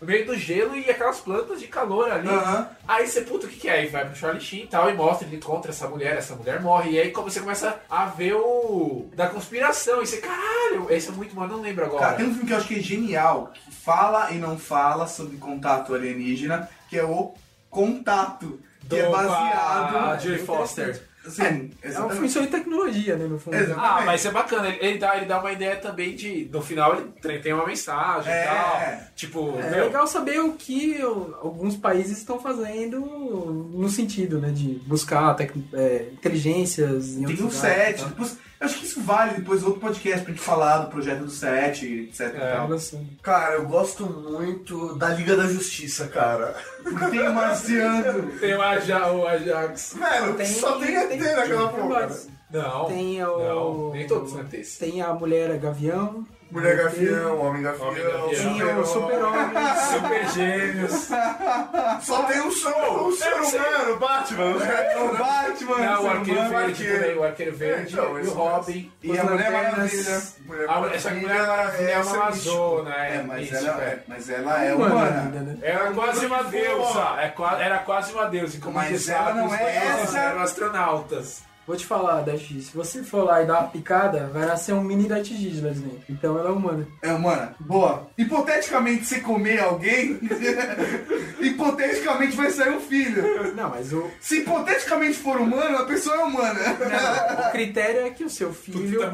[SPEAKER 3] meio do gelo e aquelas plantas de calor ali.
[SPEAKER 2] Aham.
[SPEAKER 3] Aí você, puta, o que que é? Aí vai pro Charlie Sheen e tal, e mostra, ele encontra essa mulher, essa mulher morre. E aí como você começa a ver o... da conspiração. E você, caralho, esse é muito, mano, não lembro agora.
[SPEAKER 2] Cara, tem um filme que eu acho que é genial, que fala e não fala sobre contato alienígena, que é o Contato, que
[SPEAKER 3] Do-
[SPEAKER 2] é baseado...
[SPEAKER 3] a Jodie Foster.
[SPEAKER 2] Sim,
[SPEAKER 4] É um filme
[SPEAKER 2] exatamente.
[SPEAKER 4] sobre tecnologia, né, no fundo.
[SPEAKER 2] Exato.
[SPEAKER 3] Ah, mas isso é bacana. Ele, ele dá, ele dá uma ideia também de. No final ele tem- uma mensagem
[SPEAKER 2] É.
[SPEAKER 3] e tal. Tipo,
[SPEAKER 4] É
[SPEAKER 3] meu,
[SPEAKER 4] legal saber o que alguns países estão fazendo no sentido, né, de buscar tec- é, inteligências em
[SPEAKER 2] Tem
[SPEAKER 4] outros
[SPEAKER 2] o
[SPEAKER 4] lugares
[SPEAKER 2] 7,
[SPEAKER 4] tal.
[SPEAKER 2] depois, eu acho que isso vale depois outro podcast pra gente falar do projeto do 7, etc
[SPEAKER 3] É.
[SPEAKER 2] tal.
[SPEAKER 4] Assim.
[SPEAKER 5] Cara, eu gosto muito da Liga da Justiça, cara.
[SPEAKER 2] Porque tem o Marciano.
[SPEAKER 3] tem o, Aja, o Ajax.
[SPEAKER 5] Velho, só tem ET naquela
[SPEAKER 4] tem
[SPEAKER 5] porra. né?
[SPEAKER 3] Não.
[SPEAKER 4] Tem o.
[SPEAKER 3] Não, nem todos são ETs.
[SPEAKER 4] Tem a mulher gavião.
[SPEAKER 5] Mulher Gavião, Homem Gavião,
[SPEAKER 3] Homem Gavião.
[SPEAKER 4] Tem o super-homem.
[SPEAKER 3] Super Gêmeos.
[SPEAKER 5] Só tem um show, o ser humano, Batman.
[SPEAKER 2] O Batman,
[SPEAKER 3] Não, o Arqueiro
[SPEAKER 2] humano,
[SPEAKER 3] Verde
[SPEAKER 2] arqueiro.
[SPEAKER 3] também. O Arqueiro Verde
[SPEAKER 5] então,
[SPEAKER 3] e o Robin.
[SPEAKER 2] E
[SPEAKER 4] Os
[SPEAKER 2] a Mulher. Maravilha.
[SPEAKER 3] Essa Mulher Maravilha é uma amazona.
[SPEAKER 2] É,
[SPEAKER 3] É,
[SPEAKER 2] mas ela,
[SPEAKER 3] é.
[SPEAKER 2] é, mas ela é
[SPEAKER 4] Humana né?
[SPEAKER 3] Era quase uma deusa. É, era quase uma deusa. E como
[SPEAKER 2] Mas ela
[SPEAKER 3] sabe,
[SPEAKER 2] não
[SPEAKER 3] os
[SPEAKER 2] é essa.
[SPEAKER 3] eram astronautas.
[SPEAKER 4] Vou te falar, Dash, se você for lá e dar uma picada, vai nascer um mini Hitler dentro. Então ela é humana.
[SPEAKER 2] É humana. Boa. Hipoteticamente, você comer alguém, hipoteticamente vai sair um filho.
[SPEAKER 4] Não, mas o,
[SPEAKER 2] Se hipoteticamente for humano, a pessoa é humana.
[SPEAKER 4] o critério é que o seu filho
[SPEAKER 3] tá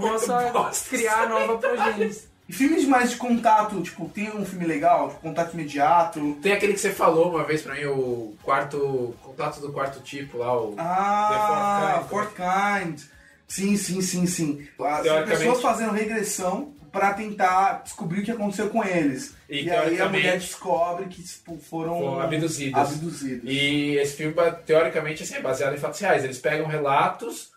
[SPEAKER 4] possa criar nova progênies.
[SPEAKER 2] E filmes mais de contato, tipo, tem um filme legal, tipo, contato imediato.
[SPEAKER 3] Tem aquele que você falou uma vez pra mim, o quarto. Contato do quarto tipo lá, o.
[SPEAKER 2] Ah,
[SPEAKER 3] The
[SPEAKER 2] Fourth Kind. Sim, sim, sim, sim. As pessoas fazendo regressão pra tentar descobrir o que aconteceu com eles.
[SPEAKER 3] E,
[SPEAKER 2] E, aí a mulher descobre que tipo, foram,
[SPEAKER 3] Foram abduzidos.
[SPEAKER 2] abduzidos.
[SPEAKER 3] E esse filme, teoricamente, assim, é baseado em fatos reais. Eles pegam relatos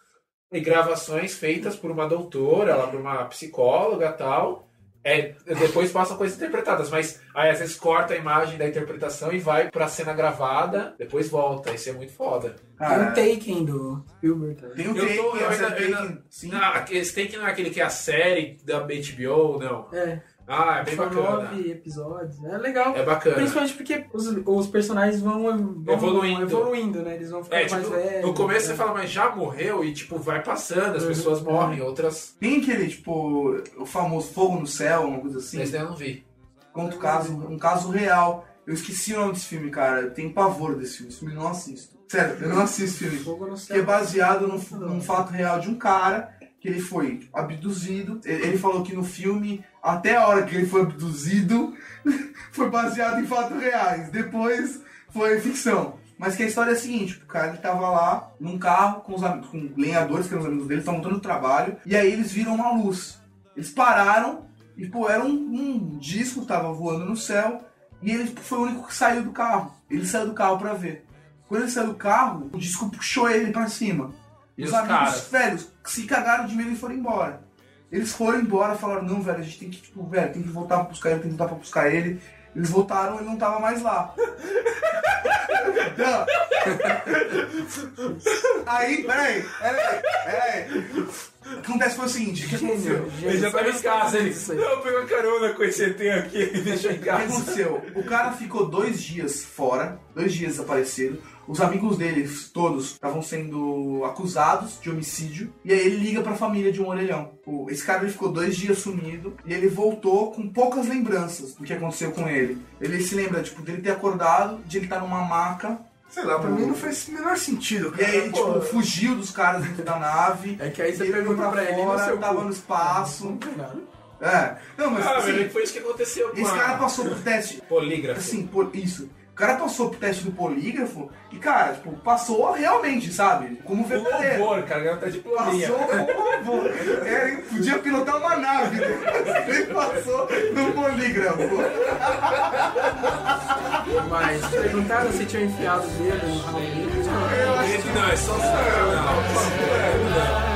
[SPEAKER 3] e gravações feitas por uma doutora, lá por uma psicóloga e tal. É, depois passam coisas interpretadas, mas aí às vezes corta a imagem da interpretação e vai pra cena gravada, depois volta. Isso é muito foda.
[SPEAKER 4] Tem um Taken do Spielberg.
[SPEAKER 2] Tem o
[SPEAKER 3] Eu
[SPEAKER 2] Taken,
[SPEAKER 3] tô- eu ainda- eu ainda-
[SPEAKER 2] sim.
[SPEAKER 3] Não, esse tem que não é aquele que é a série da HBO, não.
[SPEAKER 4] É,
[SPEAKER 3] Ah, é bem
[SPEAKER 4] são
[SPEAKER 3] bacana.
[SPEAKER 4] nove episódios. É legal.
[SPEAKER 3] É bacana.
[SPEAKER 4] Principalmente porque os, os personagens vão, vão
[SPEAKER 3] Evoluindo.
[SPEAKER 4] evoluindo, né? Eles vão ficando
[SPEAKER 3] É, tipo,
[SPEAKER 4] mais velhos.
[SPEAKER 3] no começo
[SPEAKER 4] né?
[SPEAKER 3] você fala, mas já morreu? E tipo, vai passando, as
[SPEAKER 4] Uhum.
[SPEAKER 3] pessoas morrem, outras.
[SPEAKER 2] Tem aquele, tipo, o famoso Fogo no Céu, uma coisa assim.
[SPEAKER 3] Esse daí eu não vi.
[SPEAKER 2] Conta um caso, um caso real. Eu esqueci o nome desse filme, cara. Eu tenho pavor desse filme. Esse filme eu não assisto. Sério, eu não assisto esse filme.
[SPEAKER 4] Fogo no
[SPEAKER 2] que é
[SPEAKER 4] céu.
[SPEAKER 2] baseado num, num fato real de um cara que ele foi abduzido. Ele falou que no filme, até a hora que ele foi abduzido, foi baseado em fatos reais. Depois foi ficção. Mas que a história é a seguinte, o cara ele tava lá num carro com os am- com lenhadores, que eram os amigos dele, estavam montando trabalho, e aí eles viram uma luz. Eles pararam e, pô, era um, um disco que tava voando no céu, e ele foi o único que saiu do carro. Ele saiu do carro pra ver. Quando ele saiu do carro, o disco puxou ele pra cima.
[SPEAKER 3] E
[SPEAKER 2] os,
[SPEAKER 3] os
[SPEAKER 2] amigos
[SPEAKER 3] caras?
[SPEAKER 2] velhos se cagaram de medo e foram embora. Eles foram embora e falaram, não, velho, a gente tem que, tipo, velho, tem que voltar pra buscar ele, tem que voltar pra buscar ele. Eles voltaram e ele não tava mais lá. Aí, peraí, peraí, peraí. O que acontece foi o seguinte, o que aconteceu?
[SPEAKER 3] Ele já tava em casa, ele. Não, pegou a carona com esse ET aqui e deixou em
[SPEAKER 2] O que
[SPEAKER 3] casa.
[SPEAKER 2] aconteceu? O cara ficou dois dias fora, dois dias desaparecido. Os amigos dele, todos, estavam sendo acusados de homicídio. E aí ele liga pra família de um orelhão. Esse cara ele ficou dois dias sumido e ele voltou com poucas lembranças do que aconteceu com ele. Ele se lembra, tipo, dele ter acordado, de ele estar numa maca.
[SPEAKER 5] Sei lá, pra mim não fez o menor sentido.
[SPEAKER 2] E aí ele,
[SPEAKER 5] Pô,
[SPEAKER 2] tipo, fugiu dos caras dentro da nave.
[SPEAKER 4] É que aí você
[SPEAKER 2] ele
[SPEAKER 4] pergunta
[SPEAKER 2] foi
[SPEAKER 4] pra ele,
[SPEAKER 2] fora,
[SPEAKER 4] no seu
[SPEAKER 2] tava
[SPEAKER 4] cu.
[SPEAKER 2] no espaço.
[SPEAKER 4] Não tem nada.
[SPEAKER 2] É. Não, mas
[SPEAKER 3] Ah,
[SPEAKER 2] assim,
[SPEAKER 3] velho, foi isso que aconteceu
[SPEAKER 2] esse
[SPEAKER 3] a-
[SPEAKER 2] cara passou por teste.
[SPEAKER 3] Polígrafo.
[SPEAKER 2] Assim, por isso. O cara passou pro teste do polígrafo e, cara, tipo, passou realmente, sabe? Como
[SPEAKER 3] Com
[SPEAKER 2] verdadeiro.
[SPEAKER 3] louvor, cara, garota de diplominha.
[SPEAKER 2] Passou com louvor. É, ele podia pilotar uma nave. né? Ele passou no polígrafo.
[SPEAKER 4] Mas perguntaram se tinha enfiado o dedo no dele. Não.
[SPEAKER 3] Gente, Não, é só não.
[SPEAKER 1] So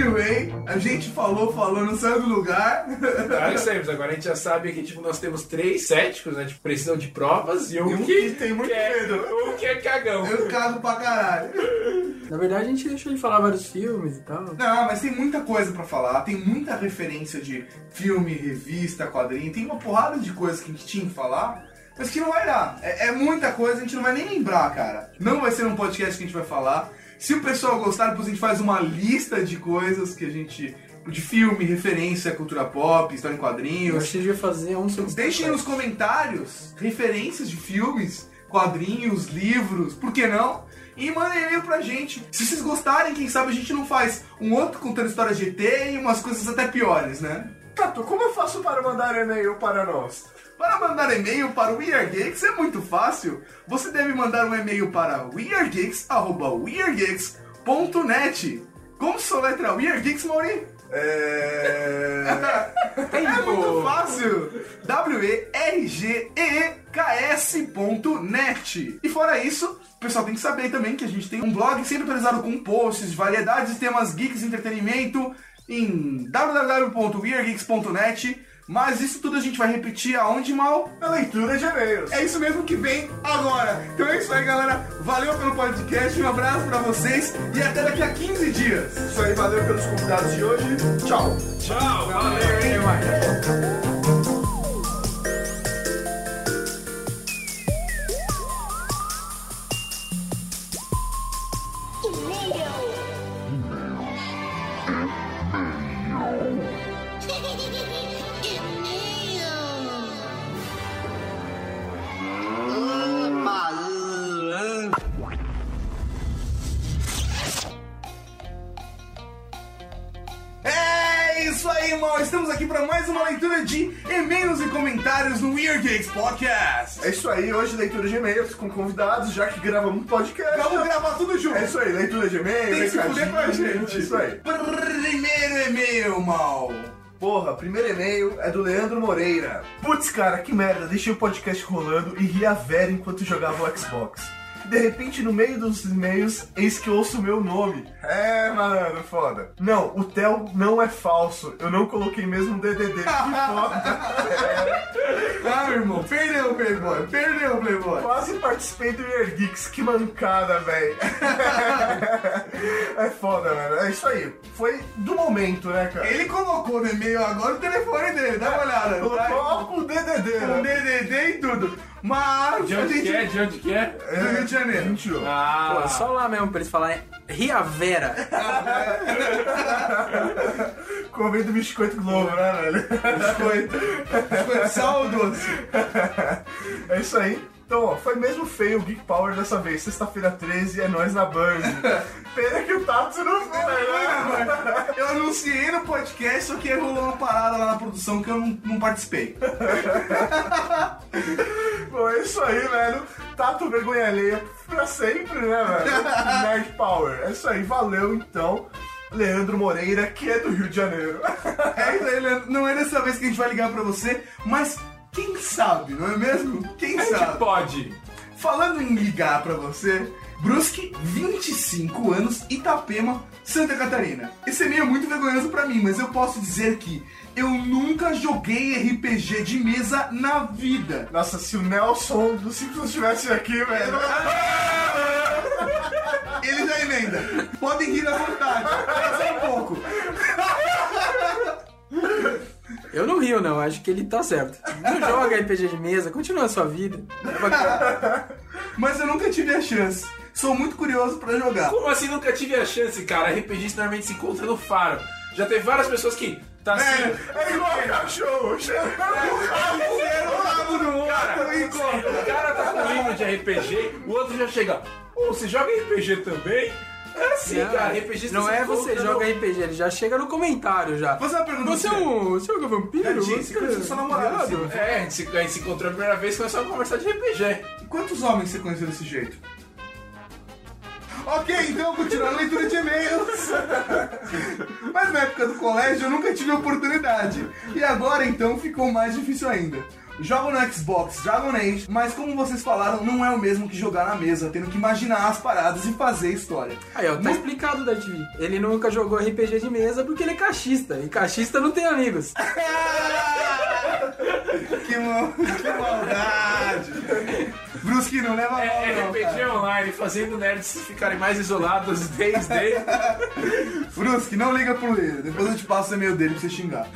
[SPEAKER 2] Anyway, a gente falou, falou, não saiu do lugar.
[SPEAKER 3] Isso aí, mas agora a gente já sabe que tipo, nós temos três céticos, né? Tipo, precisam de provas e um,
[SPEAKER 5] E um
[SPEAKER 3] que,
[SPEAKER 5] que tem muito
[SPEAKER 3] que é,
[SPEAKER 5] medo.
[SPEAKER 3] Um que é cagão.
[SPEAKER 2] Eu cago pra caralho.
[SPEAKER 4] Na verdade, a gente deixou de falar vários filmes e tal.
[SPEAKER 2] Não, mas tem muita coisa pra falar, tem muita referência de filme, revista, quadrinho, tem uma porrada de coisas que a gente tinha que falar, mas que não vai dar. É, é muita coisa, a gente não vai nem lembrar, cara. Não vai ser um podcast que a gente vai falar. Se o pessoal gostar, depois a gente faz uma lista de coisas que a gente. de filme, referência, cultura pop, história em
[SPEAKER 4] Eu
[SPEAKER 2] quadrinhos.
[SPEAKER 4] acho que a gente vai fazer um sobre
[SPEAKER 2] Deixem nos comentários referências de filmes, quadrinhos, livros, por que não? E mandem e-mail pra gente. Se vocês gostarem, quem sabe a gente não faz um outro contando história GT e umas coisas até piores, né?
[SPEAKER 5] Tato, como eu faço para mandar e-mail para nós?
[SPEAKER 2] Para mandar e-mail para o We Are Geeks é muito fácil. Você deve mandar um e-mail para wearegeeks.wearegeeks.net. Como soletra We Are Geeks, Mauri?
[SPEAKER 5] É...
[SPEAKER 2] É muito fácil! W-E-R-G-E-K-S.net. E fora isso, o pessoal tem que saber também que a gente tem um blog sempre atualizado com posts, variedades de temas geeks e entretenimento em www.weargeeks.net. Mas isso tudo a gente vai repetir aonde, Mal?
[SPEAKER 5] A leitura de e-mails.
[SPEAKER 2] É isso mesmo que vem agora. Então é isso aí, galera. Valeu pelo podcast, um abraço pra vocês e até daqui a 15 dias.
[SPEAKER 5] Isso aí, valeu pelos convidados de hoje. Tchau.
[SPEAKER 3] Tchau, valeu.
[SPEAKER 2] É aí,
[SPEAKER 5] hoje leitura de e-mails com convidados, já que gravamos um podcast.
[SPEAKER 2] Vamos gravar tudo junto.
[SPEAKER 5] É isso aí, leitura de e-mail,
[SPEAKER 2] Tem que se fuder com a
[SPEAKER 5] recadinho,
[SPEAKER 2] gente.
[SPEAKER 5] É isso aí.
[SPEAKER 2] Primeiro e-mail, mal.
[SPEAKER 5] Porra, primeiro e-mail é do Leandro Moreira. Putz, cara, que merda, deixei o podcast rolando e ri a Vera enquanto jogava o Xbox. De repente, no meio dos e-mails, eis que ouço o meu nome. É, malandro, foda. Não, o Theo não é falso. Eu não coloquei mesmo o DDD. Que foda.
[SPEAKER 2] Ah, meu irmão, perdeu o Playboy, perdeu o Playboy.
[SPEAKER 5] Quase participei do Year Geeks, que mancada, velho. é foda, mano. É isso aí. Foi do momento, né, cara?
[SPEAKER 2] Ele colocou no e-mail agora o telefone dele, dá uma olhada.
[SPEAKER 5] Colocou o DDD,
[SPEAKER 2] Com
[SPEAKER 5] né?
[SPEAKER 2] DDD e tudo. Mas
[SPEAKER 3] De onde
[SPEAKER 2] gente...
[SPEAKER 3] que é? De onde que é?
[SPEAKER 2] Do Rio de Janeiro.
[SPEAKER 5] 21.
[SPEAKER 3] Ah,
[SPEAKER 4] Pô, só lá mesmo pra eles falarem Riavera.
[SPEAKER 5] Comendo biscoito Globo, né, velho?
[SPEAKER 2] Biscoito. Biscoito sal doce?
[SPEAKER 5] É isso aí. Então, ó, foi mesmo feio o Geek Power dessa vez. Sexta-feira 13 é nós na Band. Pena que o Tato não foi, né?
[SPEAKER 2] Eu anunciei no podcast, só que rolou uma parada lá na produção que eu não, não participei.
[SPEAKER 5] Bom, é isso aí, velho. Tato vergonha alheia pra sempre, né, velho? Nerd Power. É isso aí, valeu então. Leandro Moreira, que é do Rio de Janeiro.
[SPEAKER 2] É isso aí, Leandro. Não é dessa vez que a gente vai ligar pra você, mas quem sabe, não é mesmo? Quem
[SPEAKER 3] A gente
[SPEAKER 2] sabe?
[SPEAKER 3] pode.
[SPEAKER 2] Falando em ligar pra você, Brusque, 25 anos, Itapema, Santa Catarina. Esse e-mail é muito vergonhoso pra mim, mas eu posso dizer que eu nunca joguei RPG de mesa na vida.
[SPEAKER 5] Nossa, se o Nelson do Simpsons estivesse aqui, velho.
[SPEAKER 2] Ele já emenda. Podem rir à vontade. Pensa um pouco.
[SPEAKER 4] Eu não rio, não. Acho que ele tá certo. Não joga RPG de mesa, continua a sua vida.
[SPEAKER 2] Mas eu nunca tive a chance. Sou muito curioso pra jogar.
[SPEAKER 3] Como assim nunca tive a chance, cara? RPGista normalmente se encontra no faro. Já teve várias pessoas que. Tá assim.
[SPEAKER 5] É igual cachorro, chega.
[SPEAKER 2] Eu rabo no outro e encontro.
[SPEAKER 3] O cara tá com livro de RPG, o outro já chega. Ô, você joga RPG também? É assim,
[SPEAKER 4] Não,
[SPEAKER 3] cara. RPGista
[SPEAKER 4] não é você joga
[SPEAKER 3] no-
[SPEAKER 4] RPG, ele já chega no comentário já.
[SPEAKER 2] Fazer uma pergunta
[SPEAKER 4] Você é
[SPEAKER 2] você.
[SPEAKER 4] um. Você joga vampiro?
[SPEAKER 2] Gatinho, você conheceu sua namorada,
[SPEAKER 4] Viado?
[SPEAKER 2] assim.
[SPEAKER 3] É, a gente, se, a gente se encontrou a primeira vez e começou a conversar de RPG.
[SPEAKER 2] E quantos homens você conheceu desse jeito? Ok, então continuando a leitura de e-mails. Mas na época do colégio eu nunca tive oportunidade. E agora então ficou mais difícil ainda. Jogo no Xbox Dragon Age, mas como vocês falaram, não é o mesmo que jogar na mesa, tendo que imaginar as paradas e fazer história.
[SPEAKER 4] Aí, ó, tá explicado da TV. Ele nunca jogou RPG de mesa porque ele é cachista. E cachista não tem amigos.
[SPEAKER 2] Que, mal- que maldade! Brusque não leva mal,
[SPEAKER 3] É
[SPEAKER 2] não,
[SPEAKER 3] RPG
[SPEAKER 2] cara.
[SPEAKER 3] online, fazendo nerds ficarem mais isolados desde.
[SPEAKER 2] Brusque, não liga pro Leiro. Depois eu te passo o e-mail dele pra você xingar.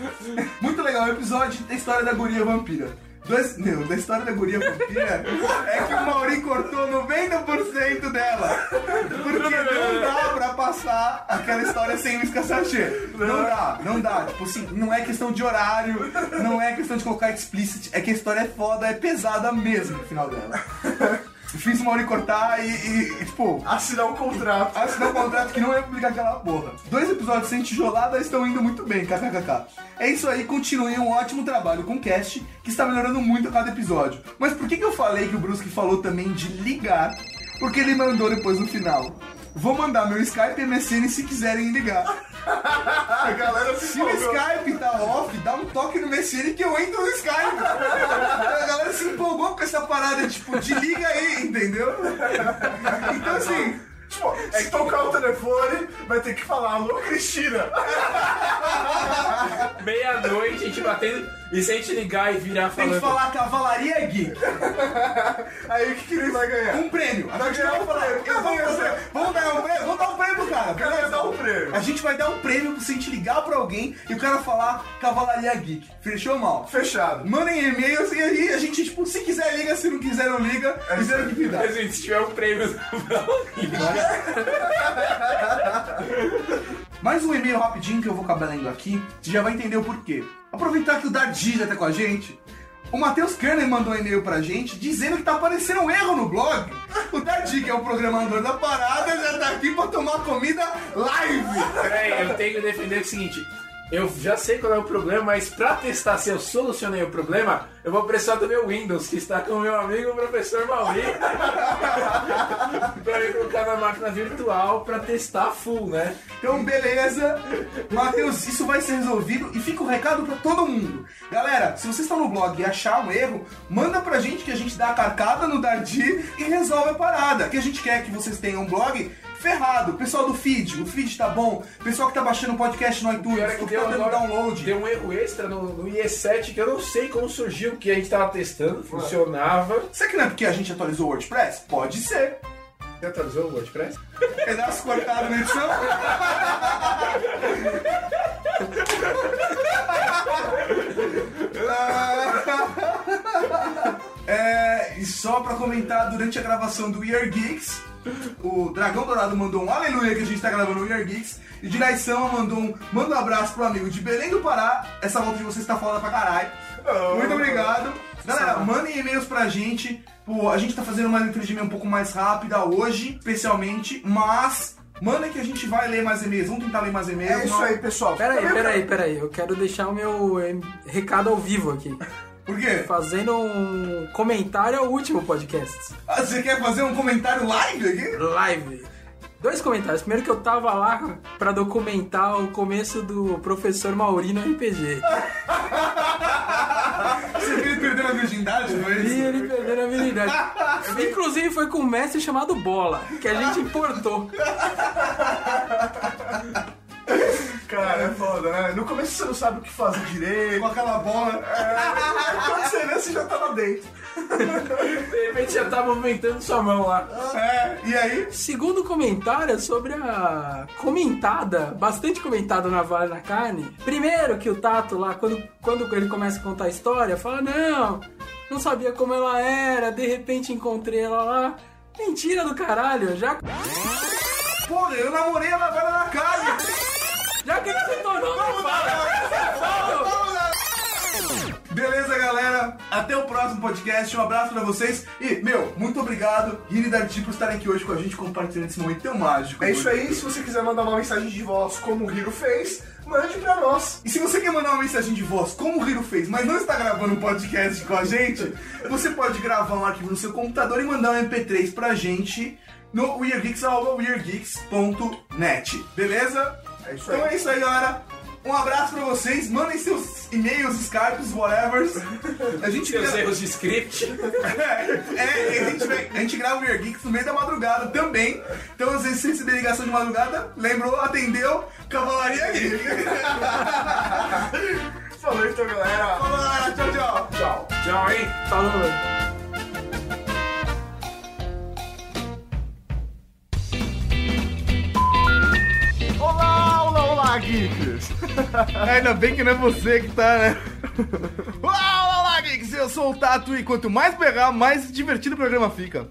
[SPEAKER 2] Muito legal o episódio da história da guria vampira. Dois, não, da história da guria vampira é que o Mauri cortou 90% dela. Porque não dá pra passar aquela história sem Luiz Sachê. Não dá, não dá. Tipo assim, não é questão de horário, não é questão de colocar explicit, é que a história é foda, é pesada mesmo no final dela. Fiz o Mauri cortar e, e, e, tipo,
[SPEAKER 5] Assinar um contrato.
[SPEAKER 2] assinar um contrato que não ia publicar aquela porra. Dois episódios sem tijolada estão indo muito bem, kkkk. É isso aí, continuem um ótimo trabalho com o cast, que está melhorando muito a cada episódio. Mas por que, que eu falei que o Brusque falou também de ligar? Porque ele mandou depois no final. Vou mandar meu Skype e MSN se quiserem ligar.
[SPEAKER 5] A galera se
[SPEAKER 2] Se o. Skype tá off, dá um toque no MSN que eu entro no Skype. A galera se empolgou com essa parada, tipo, de liga aí, entendeu? Então assim,
[SPEAKER 5] Tipo, se tocar o telefone, vai ter que falar, alô, Cristina.
[SPEAKER 3] Meia-noite, a gente batendo. E se a gente ligar e virar
[SPEAKER 2] tem que falar Cavalaria Geek.
[SPEAKER 5] Aí o que, que ele vai ganhar?
[SPEAKER 2] Um prêmio. A gente vai falar, eu vou fazer- Vamos dar um prêmio, vamos dar um prêmio, cara.
[SPEAKER 5] O cara vai dar um prêmio.
[SPEAKER 2] A gente vai dar um prêmio se a gente ligar pra alguém e o cara falar Cavalaria Geek. Fechou mal?
[SPEAKER 5] Fechado.
[SPEAKER 2] Mandem e-mails e aí a gente, tipo, se quiser liga, se não quiser não liga.
[SPEAKER 5] É isso
[SPEAKER 2] que dá.
[SPEAKER 3] Mas, gente, se tiver um prêmio.
[SPEAKER 2] Mais um e-mail rapidinho que eu vou acabar lendo aqui, você já vai entender o porquê. Aproveitar que o Dardi já tá com a gente. O Matheus Kerner mandou um e-mail pra gente dizendo que tá aparecendo um erro no blog. O Dardi, que é o programador da parada, já tá aqui pra tomar comida live.
[SPEAKER 3] Peraí, eu tenho que defender o seguinte. Eu já sei qual é o problema, mas pra testar se eu solucionei o problema, eu vou precisar do meu Windows, que está com o meu amigo o professor Mauri. pra me colocar na máquina virtual pra testar full, né?
[SPEAKER 2] Então, beleza. Matheus, isso vai ser resolvido e fica o recado pra todo mundo. Galera, se vocês estão no blog e achar um erro, manda pra gente que a gente dá a carcada no Dardi e resolve a parada. Que a gente quer que vocês tenham um blog ferrado. Pessoal do feed, o feed tá bom. Pessoal que tá baixando o podcast no iTunes,
[SPEAKER 3] Pior é que
[SPEAKER 2] que
[SPEAKER 3] deu,
[SPEAKER 2] tá dando
[SPEAKER 3] agora-
[SPEAKER 2] download.
[SPEAKER 3] deu um erro extra no, no IE7 que eu não sei como surgiu, que a gente tava testando, funcionava.
[SPEAKER 2] Será que não é porque a gente atualizou o WordPress? Pode ser.
[SPEAKER 3] Você atualizou o WordPress?
[SPEAKER 2] Pedaço cortado na edição. É, e só pra comentar, durante a gravação do We Are Geeks, o Dragão Dourado mandou um aleluia que a gente tá gravando o We Are Geeks. E Naisama mandou um manda um abraço pro amigo de Belém do Pará. Essa volta de vocês tá foda pra caralho. Muito obrigado. Galera, mandem e-mails pra gente. Pô, a gente tá fazendo uma leitura de e-mail um pouco mais rápida hoje, especialmente, mas mandem que a gente vai ler mais e-mails. Vamos tentar ler mais e-mails.
[SPEAKER 5] É isso aí, pessoal.
[SPEAKER 4] Peraí, peraí, peraí. Eu quero deixar o meu eh, recado ao vivo aqui.
[SPEAKER 2] Por quê?
[SPEAKER 4] Fazendo um comentário ao último podcast.
[SPEAKER 2] Ah, Você quer fazer um comentário live aqui?
[SPEAKER 4] Live. Dois comentários. Primeiro que eu tava lá pra documentar o começo do professor Mauri no RPG.
[SPEAKER 2] Você viu ele perdendo a virgindade, não é isso?
[SPEAKER 4] ele perdendo a habilidade. Inclusive foi com um mestre chamado Bola, que a gente importou.
[SPEAKER 5] Cara, é foda, né? No começo você não sabe o que fazer direito.
[SPEAKER 2] Com aquela bola.
[SPEAKER 5] Quando você vê, você já tá lá dentro.
[SPEAKER 3] De repente já tá movimentando sua mão lá.
[SPEAKER 2] É, e aí?
[SPEAKER 4] Segundo comentário é sobre a comentada, bastante comentada na Vale na Carne. Primeiro que o Tato lá, quando, quando ele começa a contar a história, fala, não, não sabia como ela era, de repente encontrei ela lá. Mentira do caralho, já,
[SPEAKER 2] Porra, eu namorei a Navalha na cara.
[SPEAKER 4] Já que ele se tornou na
[SPEAKER 2] Beleza, galera? Até o próximo podcast. Um abraço pra vocês. E, meu, muito obrigado, Rini e Darty, por estarem aqui hoje com a gente, compartilhando esse momento tão mágico.
[SPEAKER 5] É isso aí, se você quiser mandar uma mensagem de voz como o Hiro fez, mande pra nós.
[SPEAKER 2] E se você quer mandar uma mensagem de voz, como o Hiro fez, mas não está gravando um podcast com a gente, você pode gravar um arquivo no seu computador e mandar um MP3 pra gente no weirdgeeks.weirdgeeks.net. Beleza?
[SPEAKER 5] É isso
[SPEAKER 2] Então
[SPEAKER 5] aí.
[SPEAKER 2] é isso aí, galera. Um abraço pra vocês. Mandem seus e-mails, Skypes, whatever. A gente
[SPEAKER 3] Seus
[SPEAKER 2] quer-
[SPEAKER 3] erros de script.
[SPEAKER 2] É, a gente, a gente grava o Weird Geeks no meio da madrugada também. Então, às vezes, se receber ligação de madrugada, lembrou, atendeu, cavalaria aqui.
[SPEAKER 5] Falou então, galera.
[SPEAKER 2] Falou, galera. Tchau, tchau.
[SPEAKER 5] Tchau.
[SPEAKER 3] Tchau, hein?
[SPEAKER 4] Falou.
[SPEAKER 5] Geeks.
[SPEAKER 2] Ainda bem que não é você que tá, né? Olá, olá, Geeks. Eu sou o Tato e quanto mais pegar, mais divertido o programa fica.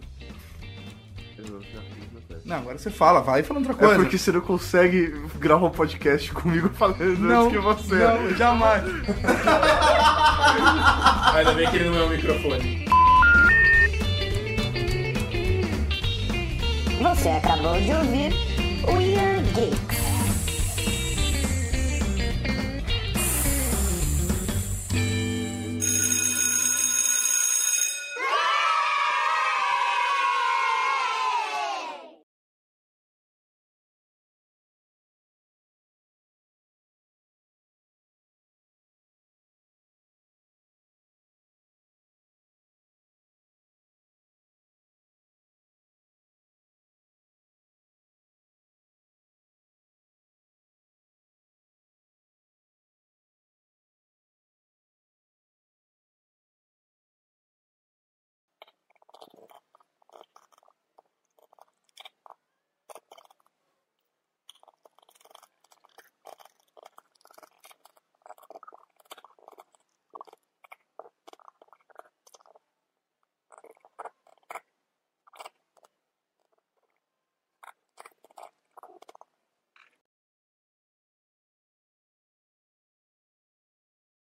[SPEAKER 2] Não, agora você fala, vai falando outra
[SPEAKER 5] É
[SPEAKER 2] coisa.
[SPEAKER 5] porque você não consegue gravar um podcast comigo falando
[SPEAKER 2] não,
[SPEAKER 5] antes que você.
[SPEAKER 2] não, jamais.
[SPEAKER 3] Ainda bem que ele não é o microfone.
[SPEAKER 10] Você acabou de ouvir Weird Geeks.